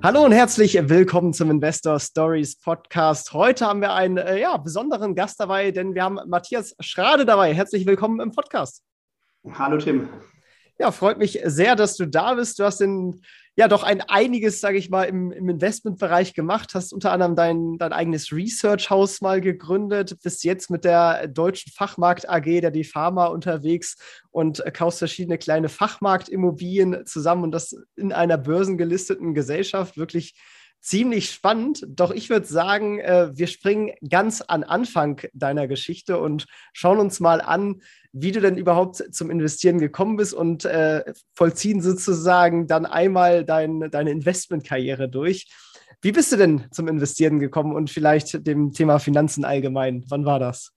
Hallo und herzlich willkommen zum Investor Stories Podcast. Heute haben wir einen äh, ja, besonderen Gast dabei, denn wir haben Matthias Schrade dabei. Herzlich willkommen im Podcast. Hallo Tim. Ja, freut mich sehr, dass du da bist. Du hast den ja doch ein einiges, sage ich mal, im, im Investmentbereich gemacht, hast unter anderem dein, dein eigenes Research-Haus mal gegründet, bist jetzt mit der Deutschen Fachmarkt AG, der die Pharma unterwegs und kaufst verschiedene kleine Fachmarktimmobilien zusammen und das in einer börsengelisteten Gesellschaft. Wirklich ziemlich spannend. Doch ich würde sagen, äh, wir springen ganz an Anfang deiner Geschichte und schauen uns mal an, wie du denn überhaupt zum Investieren gekommen bist und äh, vollziehen sozusagen dann einmal dein, deine Investmentkarriere durch. Wie bist du denn zum Investieren gekommen und vielleicht dem Thema Finanzen allgemein? Wann war das?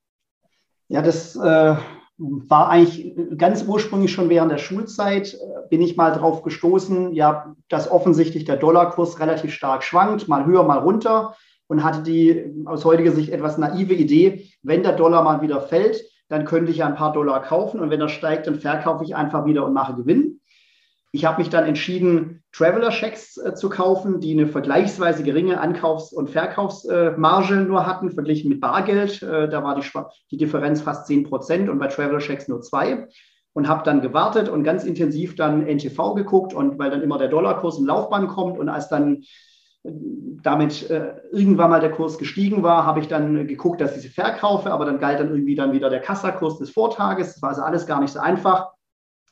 Ja, das äh, war eigentlich ganz ursprünglich schon während der Schulzeit, äh, bin ich mal drauf gestoßen, ja, dass offensichtlich der Dollarkurs relativ stark schwankt, mal höher, mal runter und hatte die aus heutiger Sicht etwas naive Idee, wenn der Dollar mal wieder fällt, dann könnte ich ja ein paar Dollar kaufen und wenn er steigt, dann verkaufe ich einfach wieder und mache Gewinn. Ich habe mich dann entschieden, Traveler-Checks äh, zu kaufen, die eine vergleichsweise geringe Ankaufs- und Verkaufsmarge äh, nur hatten, verglichen mit Bargeld. Äh, da war die, die Differenz fast 10 Prozent und bei Traveler-Checks nur zwei. Und habe dann gewartet und ganz intensiv dann NTV geguckt und weil dann immer der Dollarkurs im Laufbahn kommt und als dann äh, damit äh, irgendwann mal der Kurs gestiegen war, habe ich dann geguckt, dass ich sie verkaufe, aber dann galt dann irgendwie dann wieder der Kassakurs des Vortages. Das war also alles gar nicht so einfach.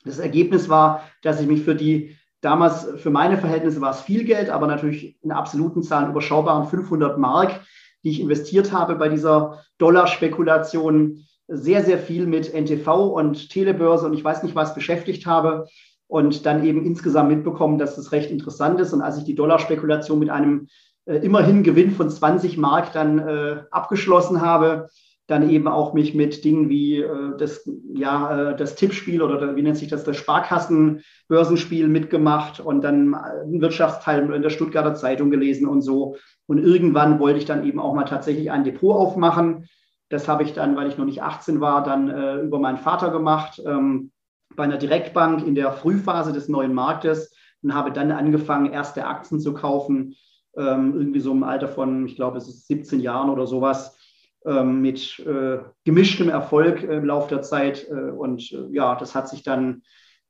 Das Ergebnis war, dass ich mich für die damals, für meine Verhältnisse war es viel Geld, aber natürlich in absoluten Zahlen überschaubaren 500 Mark, die ich investiert habe bei dieser Dollarspekulation, sehr, sehr viel mit NTV und Telebörse und ich weiß nicht was beschäftigt habe und dann eben insgesamt mitbekommen, dass das recht interessant ist. Und als ich die Dollarspekulation mit einem äh, immerhin Gewinn von 20 Mark dann äh, abgeschlossen habe, dann eben auch mich mit Dingen wie äh, das, ja, äh, das Tippspiel oder wie nennt sich das, das Sparkassenbörsenspiel mitgemacht und dann einen Wirtschaftsteil in der Stuttgarter Zeitung gelesen und so. Und irgendwann wollte ich dann eben auch mal tatsächlich ein Depot aufmachen. Das habe ich dann, weil ich noch nicht 18 war, dann äh, über meinen Vater gemacht, ähm, bei einer Direktbank in der Frühphase des neuen Marktes und habe dann angefangen, erste Aktien zu kaufen, ähm, irgendwie so im Alter von, ich glaube, es ist 17 Jahren oder sowas mit äh, gemischtem Erfolg im Laufe der Zeit. Äh, und äh, ja, das hat sich dann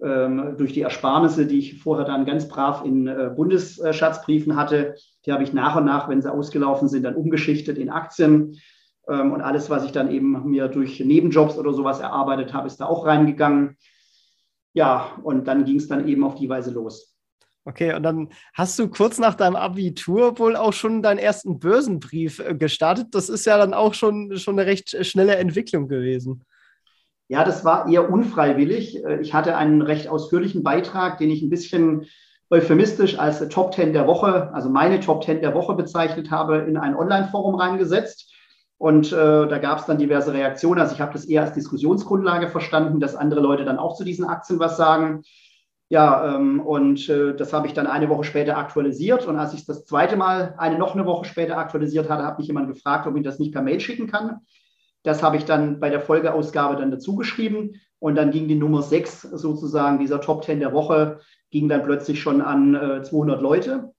ähm, durch die Ersparnisse, die ich vorher dann ganz brav in Bundesschatzbriefen hatte, die habe ich nach und nach, wenn sie ausgelaufen sind, dann umgeschichtet in Aktien. Ähm, und alles, was ich dann eben mir durch Nebenjobs oder sowas erarbeitet habe, ist da auch reingegangen. Ja, und dann ging es dann eben auf die Weise los. Okay, und dann hast du kurz nach deinem Abitur wohl auch schon deinen ersten Börsenbrief äh, gestartet. Das ist ja dann auch schon, schon eine recht schnelle Entwicklung gewesen. Ja, das war eher unfreiwillig. Äh, ich hatte einen recht ausführlichen Beitrag, den ich ein bisschen euphemistisch als Top 10 der Woche, also meine Top 10 der Woche bezeichnet habe, in ein Online-Forum reingesetzt. Und äh, da gab es dann diverse Reaktionen. Also ich habe das eher als Diskussionsgrundlage verstanden, dass andere Leute dann auch zu diesen Aktien was sagen. Ja, ähm, und äh, das habe ich dann eine Woche später aktualisiert. Und als ich das zweite Mal eine noch eine Woche später aktualisiert hatte, hat mich jemand gefragt, ob ich das nicht per Mail schicken kann. Das habe ich dann bei der Folgeausgabe dann dazu geschrieben. Und dann ging die Nummer 6 sozusagen, dieser Top 10 der Woche, ging dann plötzlich schon an äh, 200 Leute.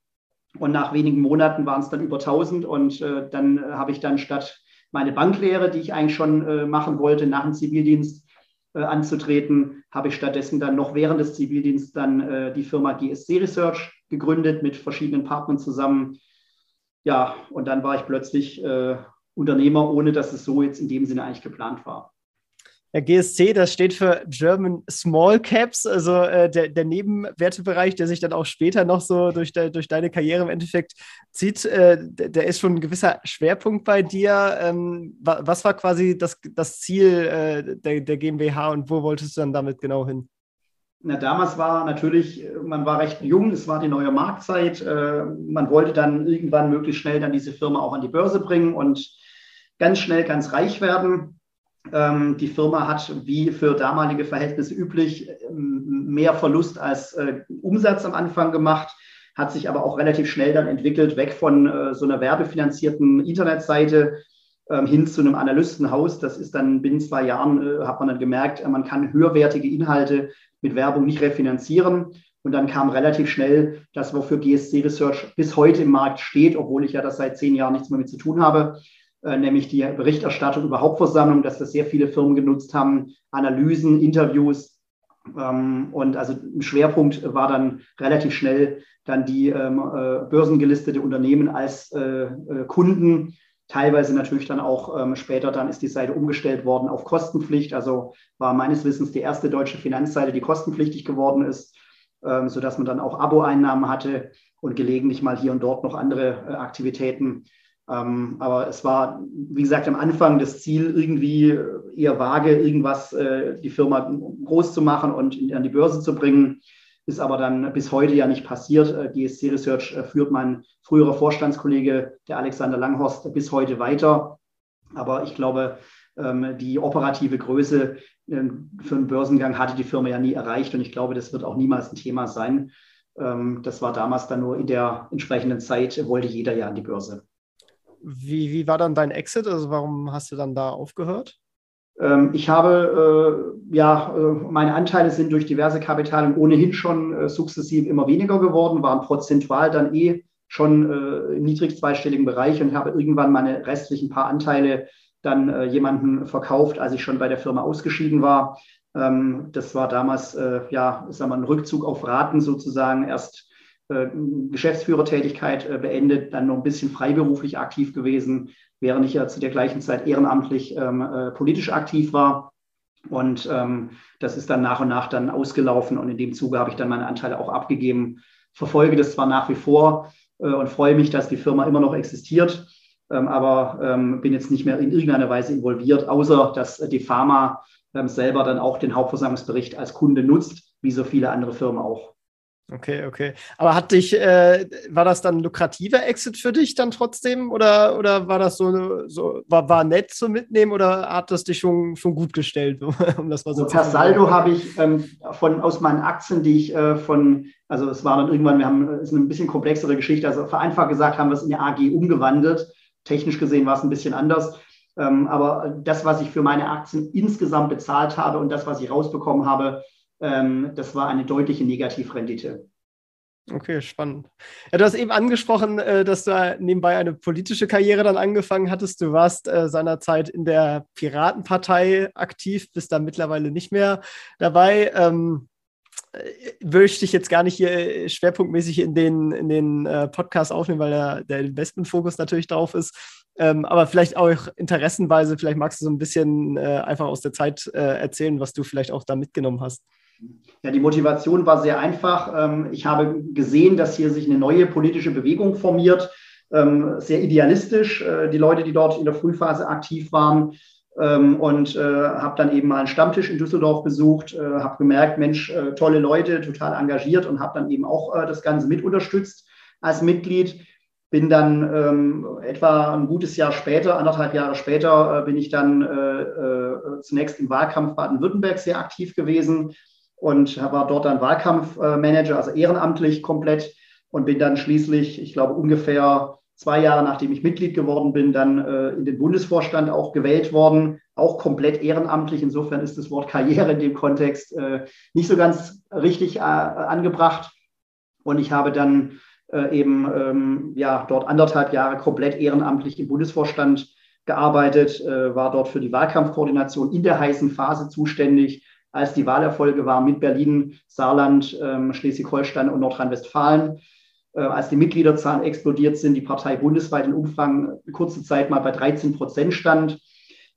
Und nach wenigen Monaten waren es dann über 1000. Und äh, dann habe ich dann statt meine Banklehre, die ich eigentlich schon äh, machen wollte nach dem Zivildienst, anzutreten, habe ich stattdessen dann noch während des Zivildienstes dann äh, die Firma GSC Research gegründet mit verschiedenen Partnern zusammen. Ja, und dann war ich plötzlich äh, Unternehmer, ohne dass es so jetzt in dem Sinne eigentlich geplant war. Der GSC, das steht für German Small Caps, also äh, der, der Nebenwertebereich, der sich dann auch später noch so durch, de, durch deine Karriere im Endeffekt zieht, äh, der, ist schon ein gewisser Schwerpunkt bei dir. Ähm, was war quasi das, das Ziel äh, der, der GmbH und wo wolltest du dann damit genau hin? Na, damals war natürlich, man war recht jung, es war die neue Marktzeit. Äh, man wollte dann irgendwann möglichst schnell dann diese Firma auch an die Börse bringen und ganz schnell ganz reich werden. Ähm, die Firma hat, wie für damalige Verhältnisse üblich, ähm, mehr Verlust als äh, Umsatz am Anfang gemacht, hat sich aber auch relativ schnell dann entwickelt, weg von äh, so einer werbefinanzierten Internetseite ähm, hin zu einem Analystenhaus. Das ist dann binnen zwei Jahren, äh, hat man dann gemerkt, man kann höherwertige Inhalte mit Werbung nicht refinanzieren. Und dann kam relativ schnell das, wofür GSC Research bis heute im Markt steht, obwohl ich ja das seit zehn Jahren nichts mehr mit zu tun habe, nämlich die Berichterstattung über Hauptversammlungen, dass das sehr viele Firmen genutzt haben, Analysen, Interviews. Ähm, und also ein Schwerpunkt war dann relativ schnell dann die ähm, äh, börsengelistete Unternehmen als äh, Kunden. Teilweise natürlich dann auch ähm, später dann ist die Seite umgestellt worden auf Kostenpflicht. Also war meines Wissens die erste deutsche Finanzseite, die kostenpflichtig geworden ist, sodass man dann auch Abo-Einnahmen hatte und gelegentlich mal hier und dort noch andere Aktivitäten ähm, aber es war, wie gesagt, am Anfang das Ziel, irgendwie eher vage, irgendwas, äh, die Firma groß zu machen und in, an die Börse zu bringen. Ist aber dann bis heute ja nicht passiert. Äh, GSC Research äh, führt mein früherer Vorstandskollege, der Alexander Langhorst, bis heute weiter. Aber ich glaube, ähm, die operative Größe ähm, für einen Börsengang hatte die Firma ja nie erreicht und ich glaube, das wird auch niemals ein Thema sein. Ähm, das war damals dann nur in der entsprechenden Zeit, wollte jeder ja an die Börse. Wie, wie war dann dein Exit? Also warum hast du dann da aufgehört? Ähm, ich habe, äh, ja, äh, meine Anteile sind durch diverse Kapitalien ohnehin schon äh, sukzessiv immer weniger geworden, waren prozentual dann eh schon äh, im niedrig zweistelligen Bereich und habe irgendwann meine restlichen paar Anteile dann äh, jemanden verkauft, als ich schon bei der Firma ausgeschieden war. Ähm, das war damals, äh, ja, sagen wir, ein Rückzug auf Raten sozusagen, erst Geschäftsführertätigkeit äh, beendet, dann noch ein bisschen freiberuflich aktiv gewesen, während ich ja zu der gleichen Zeit ehrenamtlich ähm, äh, politisch aktiv war. Und ähm, das ist dann nach und nach dann ausgelaufen und in dem Zuge habe ich dann meine Anteile auch abgegeben. Verfolge das zwar nach wie vor äh, und freue mich, dass die Firma immer noch existiert, ähm, aber ähm, bin jetzt nicht mehr in irgendeiner Weise involviert, außer dass die Pharma ähm, selber dann auch den Hauptversammlungsbericht als Kunde nutzt, wie so viele andere Firmen auch. Okay, okay. Aber hat dich, äh, war das dann ein lukrativer Exit für dich dann trotzdem? Oder, oder war das so, so war, war nett zu mitnehmen oder hat das dich schon, schon gut gestellt, um das mal so also? Per Saldo habe ich ähm, von, aus meinen Aktien, die ich äh, von, also es war dann irgendwann, wir haben, es ist eine bisschen komplexere Geschichte, also vereinfacht gesagt haben wir es in der AG umgewandelt. Technisch gesehen war es ein bisschen anders. Ähm, aber das, was ich für meine Aktien insgesamt bezahlt habe und das, was ich rausbekommen habe, ähm, das war eine deutliche Negativrendite. Okay, spannend. Ja, du hast eben angesprochen, äh, dass du nebenbei eine politische Karriere dann angefangen hattest. Du warst äh, seinerzeit in der Piratenpartei aktiv, bist da mittlerweile nicht mehr dabei. Ähm, äh, würde ich dich jetzt gar nicht hier schwerpunktmäßig in den, in den Podcast aufnehmen, weil der, der Investmentfokus natürlich drauf ist. Ähm, aber vielleicht auch interessenweise, vielleicht magst du so ein bisschen einfach aus der Zeit erzählen, was du vielleicht auch da mitgenommen hast. Ja, die Motivation war sehr einfach. Ähm, ich habe gesehen, dass hier sich eine neue politische Bewegung formiert, ähm, sehr idealistisch, äh, die Leute, die dort in der Frühphase aktiv waren. Ähm, und äh, habe dann eben mal einen Stammtisch in Düsseldorf besucht, äh, habe gemerkt, Mensch, tolle Leute, total engagiert und habe dann eben auch das Ganze mit unterstützt als Mitglied. Bin dann etwa ein gutes Jahr später, anderthalb Jahre später, bin ich dann zunächst im Wahlkampf Baden-Württemberg sehr aktiv gewesen, und war dort dann Wahlkampfmanager, also ehrenamtlich komplett und bin dann schließlich, ich glaube ungefähr zwei Jahre nachdem ich Mitglied geworden bin, dann äh, in den Bundesvorstand auch gewählt worden, auch komplett ehrenamtlich. Insofern ist das Wort Karriere in dem Kontext äh, nicht so ganz richtig äh, angebracht. Und ich habe dann äh, eben ähm, ja, dort anderthalb Jahre komplett ehrenamtlich im Bundesvorstand gearbeitet, äh, war dort für die Wahlkampfkoordination in der heißen Phase zuständig als die Wahlerfolge waren mit Berlin, Saarland, ähm, Schleswig-Holstein und Nordrhein-Westfalen. Äh, als die Mitgliederzahlen explodiert sind, die Partei bundesweit in Umfragen kurze Zeit mal bei 13 Prozent stand.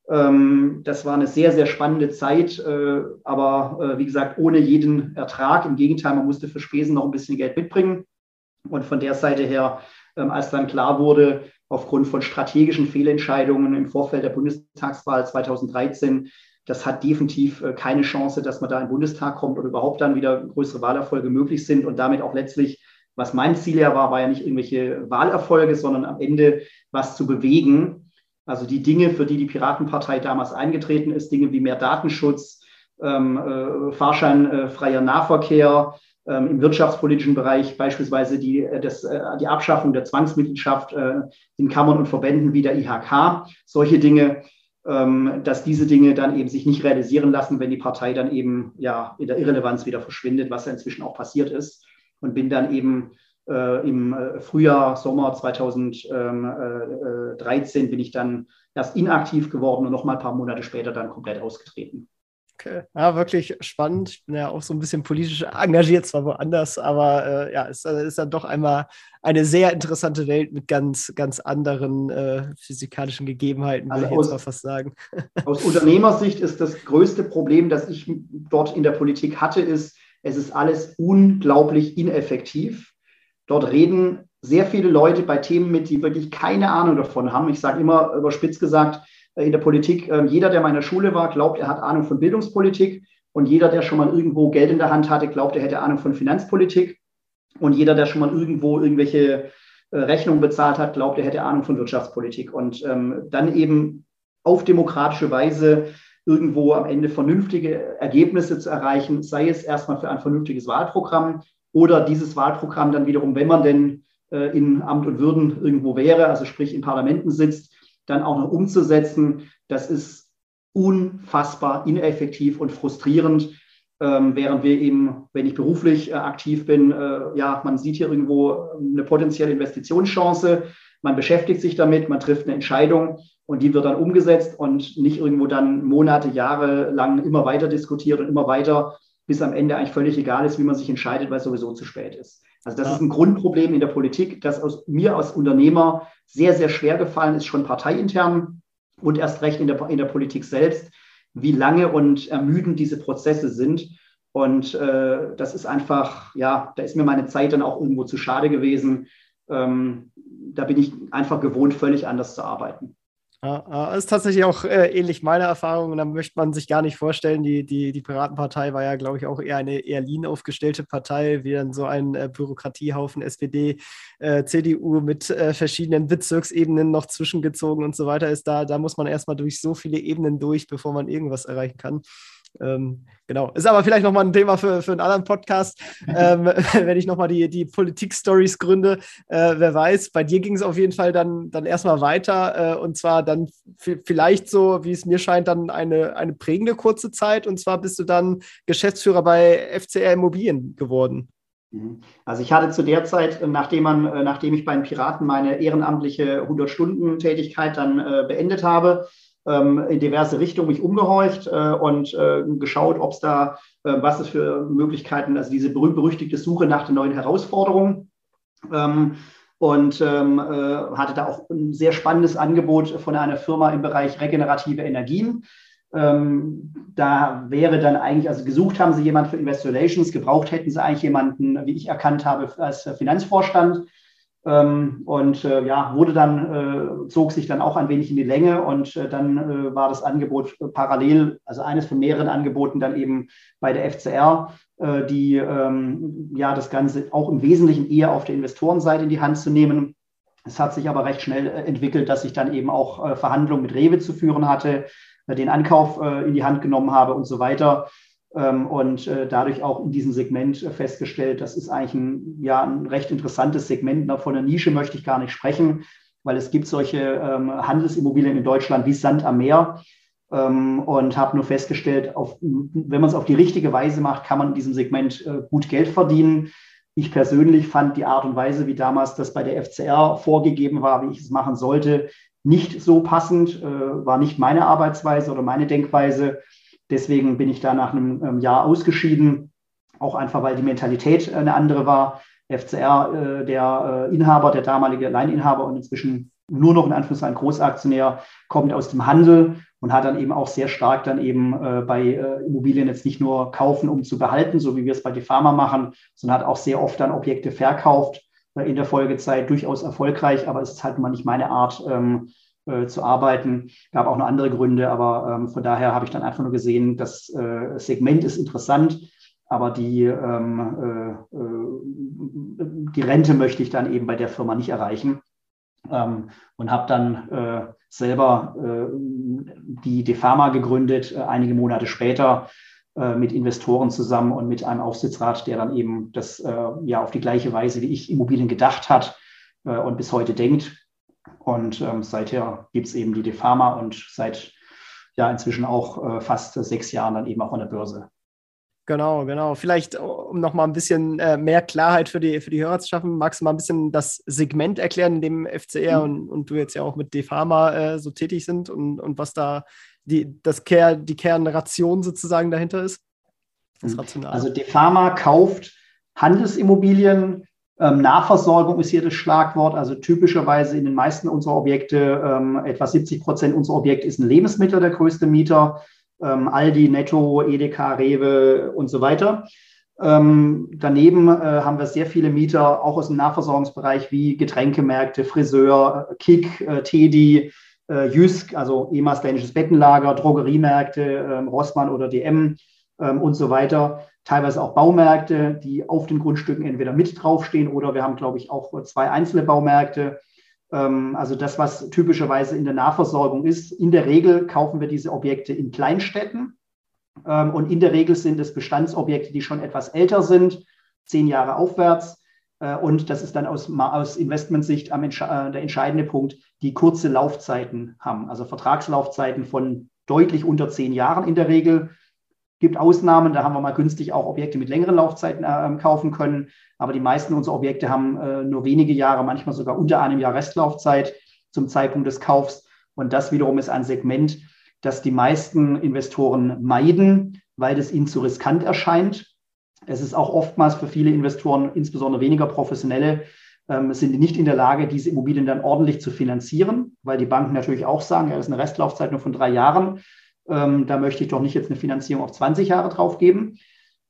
Ähm, das war eine sehr, sehr spannende Zeit, äh, aber äh, wie gesagt, ohne jeden Ertrag. Im Gegenteil, man musste für Spesen noch ein bisschen Geld mitbringen. Und von der Seite her, ähm, als dann klar wurde, aufgrund von strategischen Fehlentscheidungen im Vorfeld der Bundestagswahl 2013, das hat definitiv äh, keine Chance, dass man da in den Bundestag kommt oder überhaupt dann wieder größere Wahlerfolge möglich sind und damit auch letztlich, was mein Ziel ja war, war ja nicht irgendwelche Wahlerfolge, sondern am Ende was zu bewegen. Also die Dinge, für die die Piratenpartei damals eingetreten ist, Dinge wie mehr Datenschutz, ähm, äh, fahrscheinfreier Nahverkehr, ähm, im wirtschaftspolitischen Bereich beispielsweise die, äh, das, äh, die Abschaffung der Zwangsmitgliedschaft äh, in Kammern und Verbänden wie der IHK, solche Dinge, dass diese Dinge dann eben sich nicht realisieren lassen, wenn die Partei dann eben ja in der Irrelevanz wieder verschwindet, was ja inzwischen auch passiert ist. Und bin dann eben äh, im äh, Frühjahr, Sommer 2013 bin ich dann erst inaktiv geworden und noch mal ein paar Monate später dann komplett ausgetreten. Okay. Ja, wirklich spannend. Ich bin ja auch so ein bisschen politisch engagiert, zwar woanders, aber äh, ja, es ist, ist dann doch einmal eine sehr interessante Welt mit ganz, ganz anderen äh, physikalischen Gegebenheiten, also würde ich jetzt mal fast sagen. Aus Unternehmersicht ist das größte Problem, das ich dort in der Politik hatte, ist, es ist alles unglaublich ineffektiv. Dort reden sehr viele Leute bei Themen mit, die wirklich keine Ahnung davon haben. Ich sage immer überspitzt gesagt, in der Politik, ähm, jeder, der meiner Schule war, glaubt, er hat Ahnung von Bildungspolitik. Und jeder, der schon mal irgendwo Geld in der Hand hatte, glaubt, er hätte Ahnung von Finanzpolitik. Und jeder, der schon mal irgendwo irgendwelche äh, Rechnungen bezahlt hat, glaubt, er hätte Ahnung von Wirtschaftspolitik. Und ähm, dann eben auf demokratische Weise irgendwo am Ende vernünftige Ergebnisse zu erreichen, sei es erstmal für ein vernünftiges Wahlprogramm oder dieses Wahlprogramm dann wiederum, wenn man denn äh, in Amt und Würden irgendwo wäre, also sprich in Parlamenten sitzt, dann auch noch umzusetzen, das ist unfassbar ineffektiv und frustrierend. Ähm, während wir eben, wenn ich beruflich äh, aktiv bin, äh, ja, man sieht hier irgendwo eine potenzielle Investitionschance, man beschäftigt sich damit, man trifft eine Entscheidung und die wird dann umgesetzt und nicht irgendwo dann Monate, Jahre lang immer weiter diskutiert und immer weiter, bis am Ende eigentlich völlig egal ist, wie man sich entscheidet, weil es sowieso zu spät ist. Also das ja. ist ein Grundproblem in der Politik, das aus, mir als Unternehmer sehr, sehr schwer gefallen ist, schon parteiintern und erst recht in der, in der Politik selbst, wie lange und ermüdend diese Prozesse sind. Und äh, das ist einfach, ja, da ist mir meine Zeit dann auch irgendwo zu schade gewesen. Ähm, da bin ich einfach gewohnt, völlig anders zu arbeiten. Ja, ist tatsächlich auch äh, ähnlich meine Erfahrung. Da möchte man sich gar nicht vorstellen, die, die, die Piratenpartei war ja, glaube ich, auch eher eine eher lean aufgestellte Partei, wie dann so ein äh, Bürokratiehaufen SPD, äh, CDU mit äh, verschiedenen Bezirksebenen noch zwischengezogen und so weiter ist. Da, da muss man erstmal durch so viele Ebenen durch, bevor man irgendwas erreichen kann. Ähm, genau. Ist aber vielleicht nochmal ein Thema für, für einen anderen Podcast, ähm, wenn ich nochmal die, die Politik-Stories gründe. Äh, wer weiß, bei dir ging es auf jeden Fall dann, dann erstmal weiter äh, und zwar dann vielleicht so, wie es mir scheint, dann eine, eine prägende kurze Zeit und zwar bist du dann Geschäftsführer bei FCR Immobilien geworden. Mhm. Also ich hatte zu der Zeit, nachdem, man, äh, nachdem ich bei den Piraten meine ehrenamtliche 100-Stunden-Tätigkeit dann äh, beendet habe, ähm, in diverse Richtungen mich umgehorcht äh, und äh, geschaut, ob es da, äh, was es für Möglichkeiten, also diese berühmt-berüchtigte Suche nach den neuen Herausforderungen. Ähm, und ähm, äh, hatte da auch ein sehr spannendes Angebot von einer Firma im Bereich regenerative Energien. Ähm, da wäre dann eigentlich, also gesucht haben sie jemanden für Investor Relations, gebraucht hätten sie eigentlich jemanden, wie ich erkannt habe, als Finanzvorstand. Ähm, und äh, ja, wurde dann, äh, zog sich dann auch ein wenig in die Länge und äh, dann war das Angebot parallel, also eines von mehreren Angeboten dann eben bei der FCR, die ähm, ja das Ganze auch im Wesentlichen eher auf der Investorenseite in die Hand zu nehmen. Es hat sich aber recht schnell entwickelt, dass ich dann eben auch Verhandlungen mit Rewe zu führen hatte, den Ankauf in die Hand genommen habe und so weiter. Ähm, und äh, dadurch auch in diesem Segment äh, festgestellt, das ist eigentlich ein, ja, ein recht interessantes Segment. Von der Nische möchte ich gar nicht sprechen, weil es gibt solche ähm, Handelsimmobilien in Deutschland wie Sand am Meer. Ähm, und habe nur festgestellt, auf, wenn man es auf die richtige Weise macht, kann man in diesem Segment äh, gut Geld verdienen. Ich persönlich fand die Art und Weise, wie damals das bei der FCR vorgegeben war, wie ich es machen sollte, nicht so passend, war nicht meine Arbeitsweise oder meine Denkweise. Deswegen bin ich da nach einem ähm, Jahr ausgeschieden, auch einfach, weil die Mentalität äh, eine andere war. FCR, äh, der äh, Inhaber, der damalige Leininhaber und inzwischen nur noch in Anführungszeichen Großaktionär, kommt aus dem Handel und hat dann eben auch sehr stark dann eben bei Immobilien jetzt nicht nur kaufen, um zu behalten, so wie wir es bei die Pharma machen, sondern hat auch sehr oft dann Objekte verkauft in der Folgezeit durchaus erfolgreich, aber es ist halt mal nicht meine Art, ähm, äh, zu arbeiten. Gab auch noch andere Gründe, aber ähm, von daher habe ich dann einfach nur gesehen, das äh, Segment ist interessant, aber die, ähm, äh, äh die Rente möchte ich dann eben bei der Firma nicht erreichen. Ähm, und habe dann äh, selber äh, die Defama gegründet, einige Monate später mit Investoren zusammen und mit einem Aufsichtsrat, der dann eben das ja auf die gleiche Weise wie ich Immobilien gedacht hat und bis heute denkt. Und ähm, seither gibt es eben die Defama und seit ja inzwischen auch äh, fast sechs Jahren dann eben auch an der Börse. Genau, genau. Vielleicht, um noch mal ein bisschen äh, mehr Klarheit für die, für die Hörer zu schaffen, magst du mal ein bisschen das Segment erklären, in dem FCR mhm. und, und du jetzt ja auch mit Defama äh, so tätig sind und, und was da die, das Ker, die Kernration sozusagen dahinter ist? Das mhm. Also Defama kauft Handelsimmobilien. Ähm, Nahversorgung ist hier das Schlagwort. Also typischerweise in den meisten unserer Objekte, ähm, etwa 70 Prozent unserer Objekte ist ein Lebensmittel der größte Mieter ähm, Aldi, Netto, Edeka, Rewe und so weiter. Ähm, daneben äh, haben wir sehr viele Mieter, auch aus dem Nahversorgungsbereich, wie Getränkemärkte, Friseur, Kick, äh, Tedi, äh, Jysk, also ehemals dänisches Bettenlager, Drogeriemärkte, ähm, Rossmann oder DM ähm, und so weiter. Teilweise auch Baumärkte, die auf den Grundstücken entweder mit draufstehen oder wir haben, glaube ich, auch zwei einzelne Baumärkte ähm, also das, was typischerweise in der Nahversorgung ist. In der Regel kaufen wir diese Objekte in Kleinstädten. Ähm, und in der Regel sind es Bestandsobjekte, die schon etwas älter sind, zehn Jahre aufwärts. Äh, und das ist dann aus, aus Investmentsicht am, äh, der entscheidende Punkt, die kurze Laufzeiten haben. Also Vertragslaufzeiten von deutlich unter zehn Jahren in der Regel gibt Ausnahmen, da haben wir mal günstig auch Objekte mit längeren Laufzeiten äh, kaufen können. Aber die meisten unserer Objekte haben äh, nur wenige Jahre, manchmal sogar unter einem Jahr Restlaufzeit zum Zeitpunkt des Kaufs. Und das wiederum ist ein Segment, das die meisten Investoren meiden, weil es ihnen zu riskant erscheint. Es ist auch oftmals für viele Investoren, insbesondere weniger professionelle, ähm, sind nicht in der Lage, diese Immobilien dann ordentlich zu finanzieren, weil die Banken natürlich auch sagen, ja, das ist eine Restlaufzeit nur von drei Jahren. Ähm, da möchte ich doch nicht jetzt eine Finanzierung auf 20 Jahre drauf geben.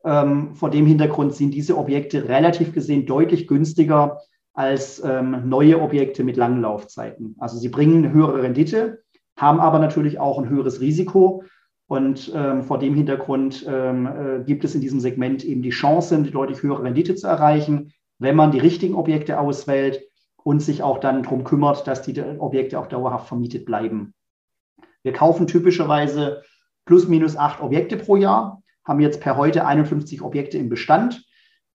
Ähm, vor dem Hintergrund sind diese Objekte relativ gesehen deutlich günstiger als ähm, neue Objekte mit langen Laufzeiten. Also sie bringen eine höhere Rendite, haben aber natürlich auch ein höheres Risiko. Und ähm, vor dem Hintergrund ähm, äh, gibt es in diesem Segment eben die Chance, eine deutlich höhere Rendite zu erreichen, wenn man die richtigen Objekte auswählt und sich auch dann darum kümmert, dass die Objekte auch dauerhaft vermietet bleiben. Wir kaufen typischerweise plus minus acht Objekte pro Jahr, haben jetzt per heute 51 Objekte im Bestand,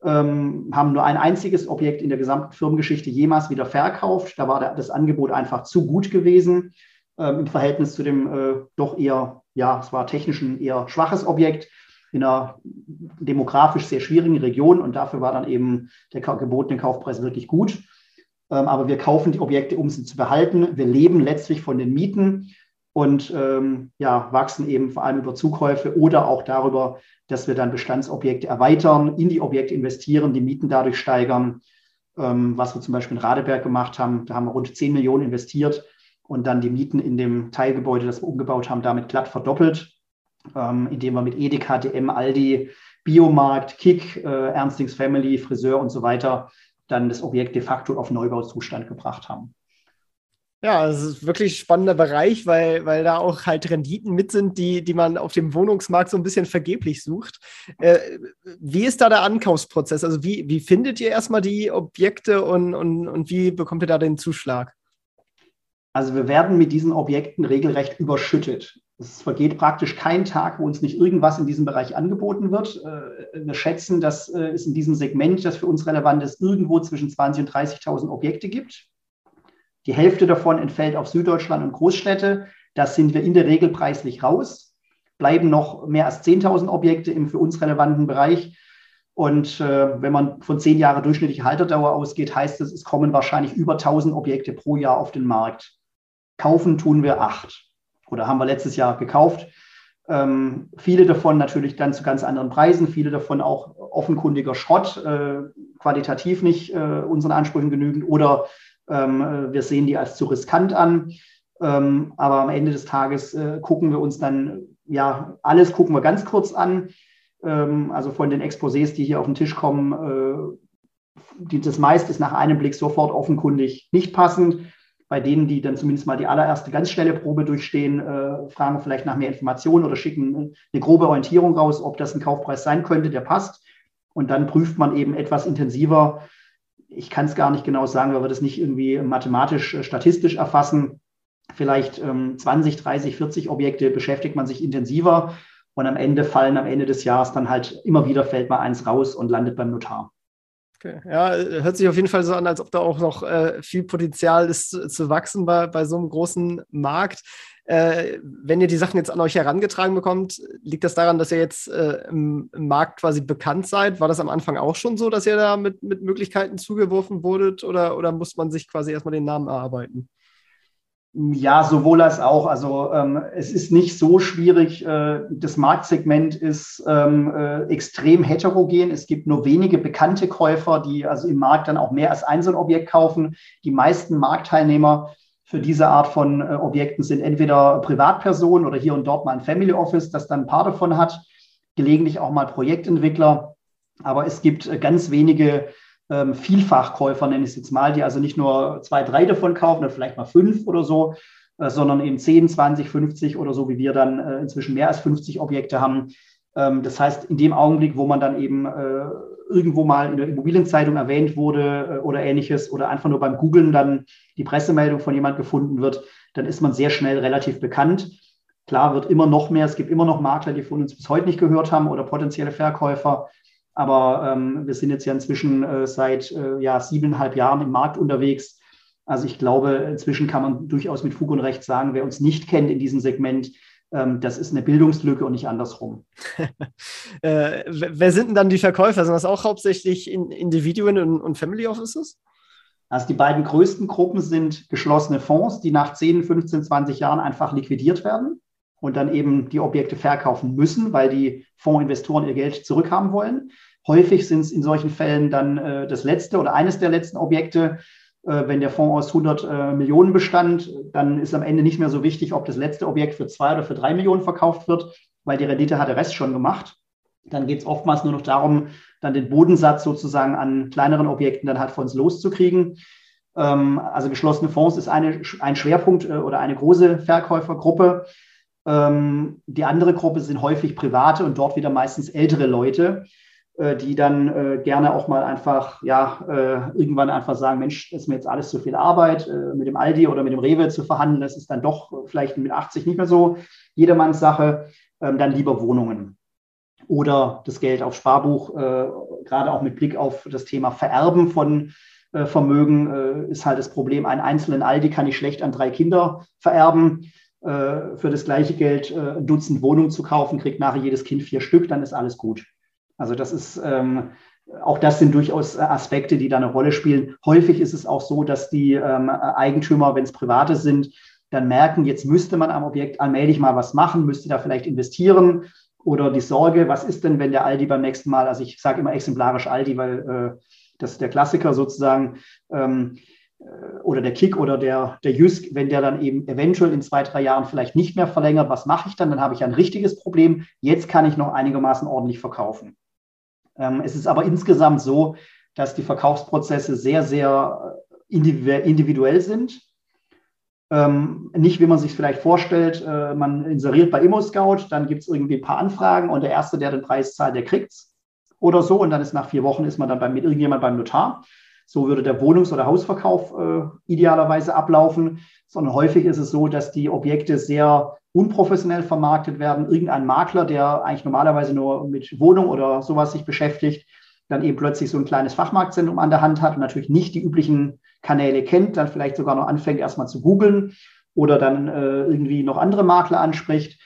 ähm, haben nur ein einziges Objekt in der gesamten Firmengeschichte jemals wieder verkauft. Da war das Angebot einfach zu gut gewesen ähm, im Verhältnis zu dem äh, doch eher, ja, es war technisch ein eher schwaches Objekt in einer demografisch sehr schwierigen Region und dafür war dann eben der gebotene Kaufpreis wirklich gut. Ähm, aber wir kaufen die Objekte, um sie zu behalten. Wir leben letztlich von den Mieten und ähm, ja, wachsen eben vor allem über Zukäufe oder auch darüber, dass wir dann Bestandsobjekte erweitern, in die Objekte investieren, die Mieten dadurch steigern. Ähm, was wir zum Beispiel in Radeberg gemacht haben, da haben wir rund 10 Millionen investiert und dann die Mieten in dem Teilgebäude, das wir umgebaut haben, damit glatt verdoppelt, ähm, indem wir mit Edeka, DM, Aldi, Biomarkt, Kick, äh, Ernstings Family, Friseur und so weiter dann das Objekt de facto auf Neubauzustand gebracht haben. Ja, es ist wirklich ein spannender Bereich, weil, weil da auch halt Renditen mit sind, die, die man auf dem Wohnungsmarkt so ein bisschen vergeblich sucht. Äh, wie ist da der Ankaufsprozess? Also wie, wie findet ihr erstmal die Objekte und, und, und wie bekommt ihr da den Zuschlag? Also wir werden mit diesen Objekten regelrecht überschüttet. Es vergeht praktisch kein Tag, wo uns nicht irgendwas in diesem Bereich angeboten wird. Äh, wir schätzen, dass äh, es in diesem Segment, das für uns relevant ist, irgendwo zwischen 20.000 und 30.000 Objekte gibt. Die Hälfte davon entfällt auf Süddeutschland und Großstädte. Das sind wir in der Regel preislich raus. Bleiben noch mehr als 10.000 Objekte im für uns relevanten Bereich. Und äh, wenn man von zehn Jahren durchschnittliche Halterdauer ausgeht, heißt das, es kommen wahrscheinlich über 1000 Objekte pro Jahr auf den Markt. Kaufen tun wir acht oder haben wir letztes Jahr gekauft. Ähm, viele davon natürlich dann zu ganz anderen Preisen, viele davon auch offenkundiger Schrott, äh, qualitativ nicht äh, unseren Ansprüchen genügend oder wir sehen die als zu riskant an. Ähm, aber am Ende des Tages äh, gucken wir uns dann, ja, alles gucken wir ganz kurz an. Ähm, also von den Exposés, die hier auf den Tisch kommen, äh, die, das meiste ist nach einem Blick sofort offenkundig nicht passend. Bei denen, die dann zumindest mal die allererste ganz schnelle Probe durchstehen, äh, fragen wir vielleicht nach mehr Informationen oder schicken eine grobe Orientierung raus, ob das ein Kaufpreis sein könnte, der passt. Und dann prüft man eben etwas intensiver, ich kann es gar nicht genau sagen, weil wir das nicht irgendwie mathematisch, äh, statistisch erfassen. vielleicht ähm, 20, 30, 40 Objekte beschäftigt man sich intensiver und am Ende fallen am Ende des Jahres dann halt immer wieder fällt mal eins raus und landet beim Notar. Okay. Ja, hört sich auf jeden Fall so an, als ob da auch noch äh, viel Potenzial ist zu, zu wachsen bei, bei so einem großen Markt. Äh, wenn ihr die Sachen jetzt an euch herangetragen bekommt, liegt das daran, dass ihr jetzt äh, im, Markt quasi bekannt seid? War das am Anfang auch schon so, dass ihr da mit, mit Möglichkeiten zugeworfen wurdet oder, oder muss man sich quasi erstmal den Namen erarbeiten? Ja, sowohl als auch. Also ähm, es ist nicht so schwierig. Äh, das Marktsegment ist ähm, äh, extrem heterogen. Es gibt nur wenige bekannte Käufer, die also im Markt dann auch mehr als ein Objekt kaufen. Die meisten Marktteilnehmer für diese Art von äh, Objekten sind entweder Privatpersonen oder hier und dort mal ein Family Office, das dann ein paar davon hat, gelegentlich auch mal Projektentwickler. Aber es gibt äh, ganz wenige ähm, Vielfachkäufer, nenne ich es jetzt mal, die also nicht nur zwei, drei davon kaufen oder vielleicht mal fünf oder so, äh, sondern eben 10, 20, 50 oder so, wie wir dann äh, inzwischen mehr als 50 Objekte haben. Ähm, das heißt, in dem Augenblick, wo man dann eben äh, irgendwo mal in der Immobilienzeitung erwähnt wurde äh, oder ähnliches oder einfach nur beim Googlen dann die Pressemeldung von jemand gefunden wird, dann ist man sehr schnell relativ bekannt. Klar wird immer noch mehr, es gibt immer noch Makler, die von uns bis heute nicht gehört haben oder potenzielle Verkäufer. Aber ähm, wir sind jetzt ja inzwischen äh, seit äh, ja, siebeneinhalb Jahren im Markt unterwegs. Also ich glaube, inzwischen kann man durchaus mit Fug und Recht sagen, wer uns nicht kennt in diesem Segment, das ist eine Bildungslücke und nicht andersrum. äh, wer sind denn dann die Verkäufer? Sind das auch hauptsächlich in Individuen und, und Family Offices? Also die beiden größten Gruppen sind geschlossene Fonds, die nach 10, 15, 20 Jahren einfach liquidiert werden und dann eben die Objekte verkaufen müssen, weil die Fondsinvestoren ihr Geld zurückhaben wollen. Häufig sind es in solchen Fällen dann äh, das letzte oder eines der letzten Objekte. Äh, wenn der Fonds aus 100 äh, Millionen bestand, dann ist am Ende nicht mehr so wichtig, ob das letzte Objekt für zwei oder für drei Millionen verkauft wird, weil die Rendite hat der Rest schon gemacht. Dann geht es oftmals nur noch darum, dann den Bodensatz sozusagen an kleineren Objekten dann halt von uns loszukriegen. Ähm, also geschlossene Fonds ist eine, ein Schwerpunkt äh, oder eine große Verkäufergruppe. Ähm, die andere Gruppe sind häufig private und dort wieder meistens ältere Leute, die dann äh, gerne auch mal einfach, ja, äh, irgendwann einfach sagen, Mensch, ist mir jetzt alles zu viel Arbeit, äh, mit dem Aldi oder mit dem Rewe zu verhandeln, das ist dann doch vielleicht mit 80 nicht mehr so jedermanns Sache, ähm, dann lieber Wohnungen. Oder das Geld auf Sparbuch, äh, gerade auch mit Blick auf das Thema Vererben von äh, Vermögen, ist halt das Problem, einen einzelnen Aldi kann ich schlecht an drei Kinder vererben. Äh, für das gleiche Geld äh, ein Dutzend Wohnungen zu kaufen, kriegt nachher jedes Kind vier Stück, dann ist alles gut. Also das ist, ähm, auch das sind durchaus Aspekte, die da eine Rolle spielen. Häufig ist es auch so, dass die ähm, Eigentümer, wenn es private sind, dann merken, jetzt müsste man am Objekt allmählich mal was machen, müsste da vielleicht investieren oder die Sorge, was ist denn, wenn der Aldi beim nächsten Mal, also ich sage immer exemplarisch Aldi, weil äh, das ist der Klassiker sozusagen, ähm, äh, oder der Kick oder der, der Jysk, wenn der dann eben eventuell in zwei, drei Jahren vielleicht nicht mehr verlängert, was mache ich dann? Dann habe ich ein richtiges Problem. Jetzt kann ich noch einigermaßen ordentlich verkaufen. Ähm, es ist aber insgesamt so, dass die Verkaufsprozesse sehr, sehr äh, individuell sind. Ähm, nicht, wie man sich vielleicht vorstellt, äh, man inseriert bei ImmoScout, dann gibt es irgendwie ein paar Anfragen und der Erste, der den Preis zahlt, der kriegt es oder so. Und dann ist nach vier Wochen ist man dann bei, mit irgendjemand beim Notar. So würde der Wohnungs- oder Hausverkauf äh, idealerweise ablaufen, sondern häufig ist es so, dass die Objekte sehr unprofessionell vermarktet werden. Irgendein Makler, der eigentlich normalerweise nur mit Wohnung oder sowas sich beschäftigt, dann eben plötzlich so ein kleines Fachmarktzentrum an der Hand hat und natürlich nicht die üblichen Kanäle kennt, dann vielleicht sogar noch anfängt, erstmal zu googeln oder dann äh, irgendwie noch andere Makler anspricht.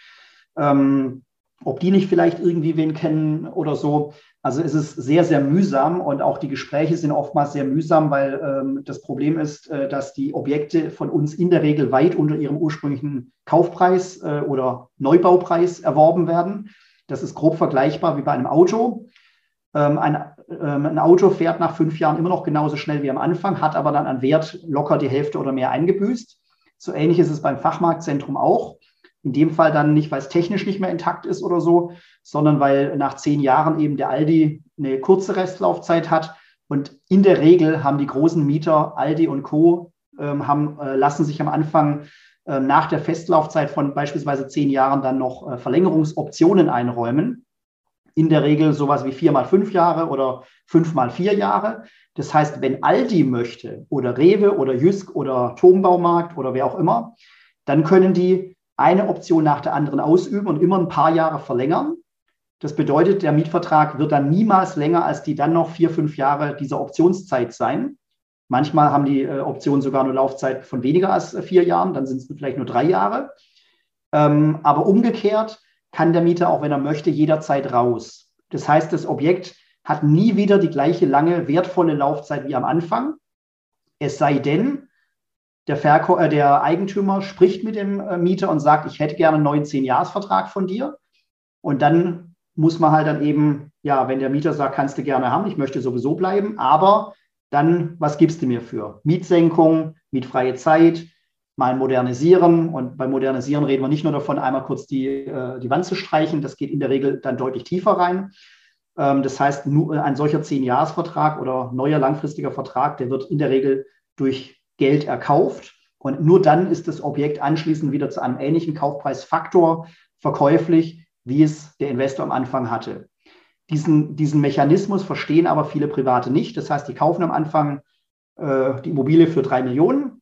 Ähm, ob die nicht vielleicht irgendwie wen kennen oder so. Also es ist sehr, sehr mühsam und auch die Gespräche sind oftmals sehr mühsam, weil ähm, das Problem ist, äh, dass die Objekte von uns in der Regel weit unter ihrem ursprünglichen Kaufpreis äh, oder Neubaupreis erworben werden. Das ist grob vergleichbar wie bei einem Auto. Ähm, ein, ähm, ein Auto fährt nach fünf Jahren immer noch genauso schnell wie am Anfang, hat aber dann an Wert locker die Hälfte oder mehr eingebüßt. So ähnlich ist es beim Fachmarktzentrum auch. In dem Fall dann nicht, weil es technisch nicht mehr intakt ist oder so, sondern weil nach zehn Jahren eben der Aldi eine kurze Restlaufzeit hat. Und in der Regel haben die großen Mieter, Aldi und Co., ähm, haben, äh, lassen sich am Anfang äh, nach der Festlaufzeit von beispielsweise zehn Jahren dann noch äh, Verlängerungsoptionen einräumen. In der Regel sowas wie vier mal fünf Jahre oder fünf mal vier Jahre. Das heißt, wenn Aldi möchte oder Rewe oder Jysk oder Turmbaumarkt oder wer auch immer, dann können die eine Option nach der anderen ausüben und immer ein paar Jahre verlängern. Das bedeutet, der Mietvertrag wird dann niemals länger als die dann noch vier, fünf Jahre dieser Optionszeit sein. Manchmal haben die äh, Optionen sogar eine Laufzeit von weniger als äh, vier Jahren, dann sind es vielleicht nur drei Jahre. Ähm, aber umgekehrt kann der Mieter, auch wenn er möchte, jederzeit raus. Das heißt, das Objekt hat nie wieder die gleiche lange, wertvolle Laufzeit wie am Anfang. Es sei denn, der, Verkäu äh, der Eigentümer spricht mit dem äh, Mieter und sagt, ich hätte gerne einen neuen 10-Jahres-Vertrag von dir. Und dann muss man halt dann eben, ja, wenn der Mieter sagt, kannst du gerne haben, ich möchte sowieso bleiben, aber dann, was gibst du mir für? Mietsenkung, mietfreie Zeit, mal modernisieren. Und beim Modernisieren reden wir nicht nur davon, einmal kurz die, äh, die Wand zu streichen. Das geht in der Regel dann deutlich tiefer rein. Ähm, das heißt, nur ein solcher Zehn-Jahres-Vertrag oder neuer langfristiger Vertrag, der wird in der Regel durch Geld erkauft. Und nur dann ist das Objekt anschließend wieder zu einem ähnlichen Kaufpreisfaktor verkäuflich, wie es der Investor am Anfang hatte. Diesen, diesen Mechanismus verstehen aber viele Private nicht. Das heißt, die kaufen am Anfang äh, die Immobilie für drei Millionen,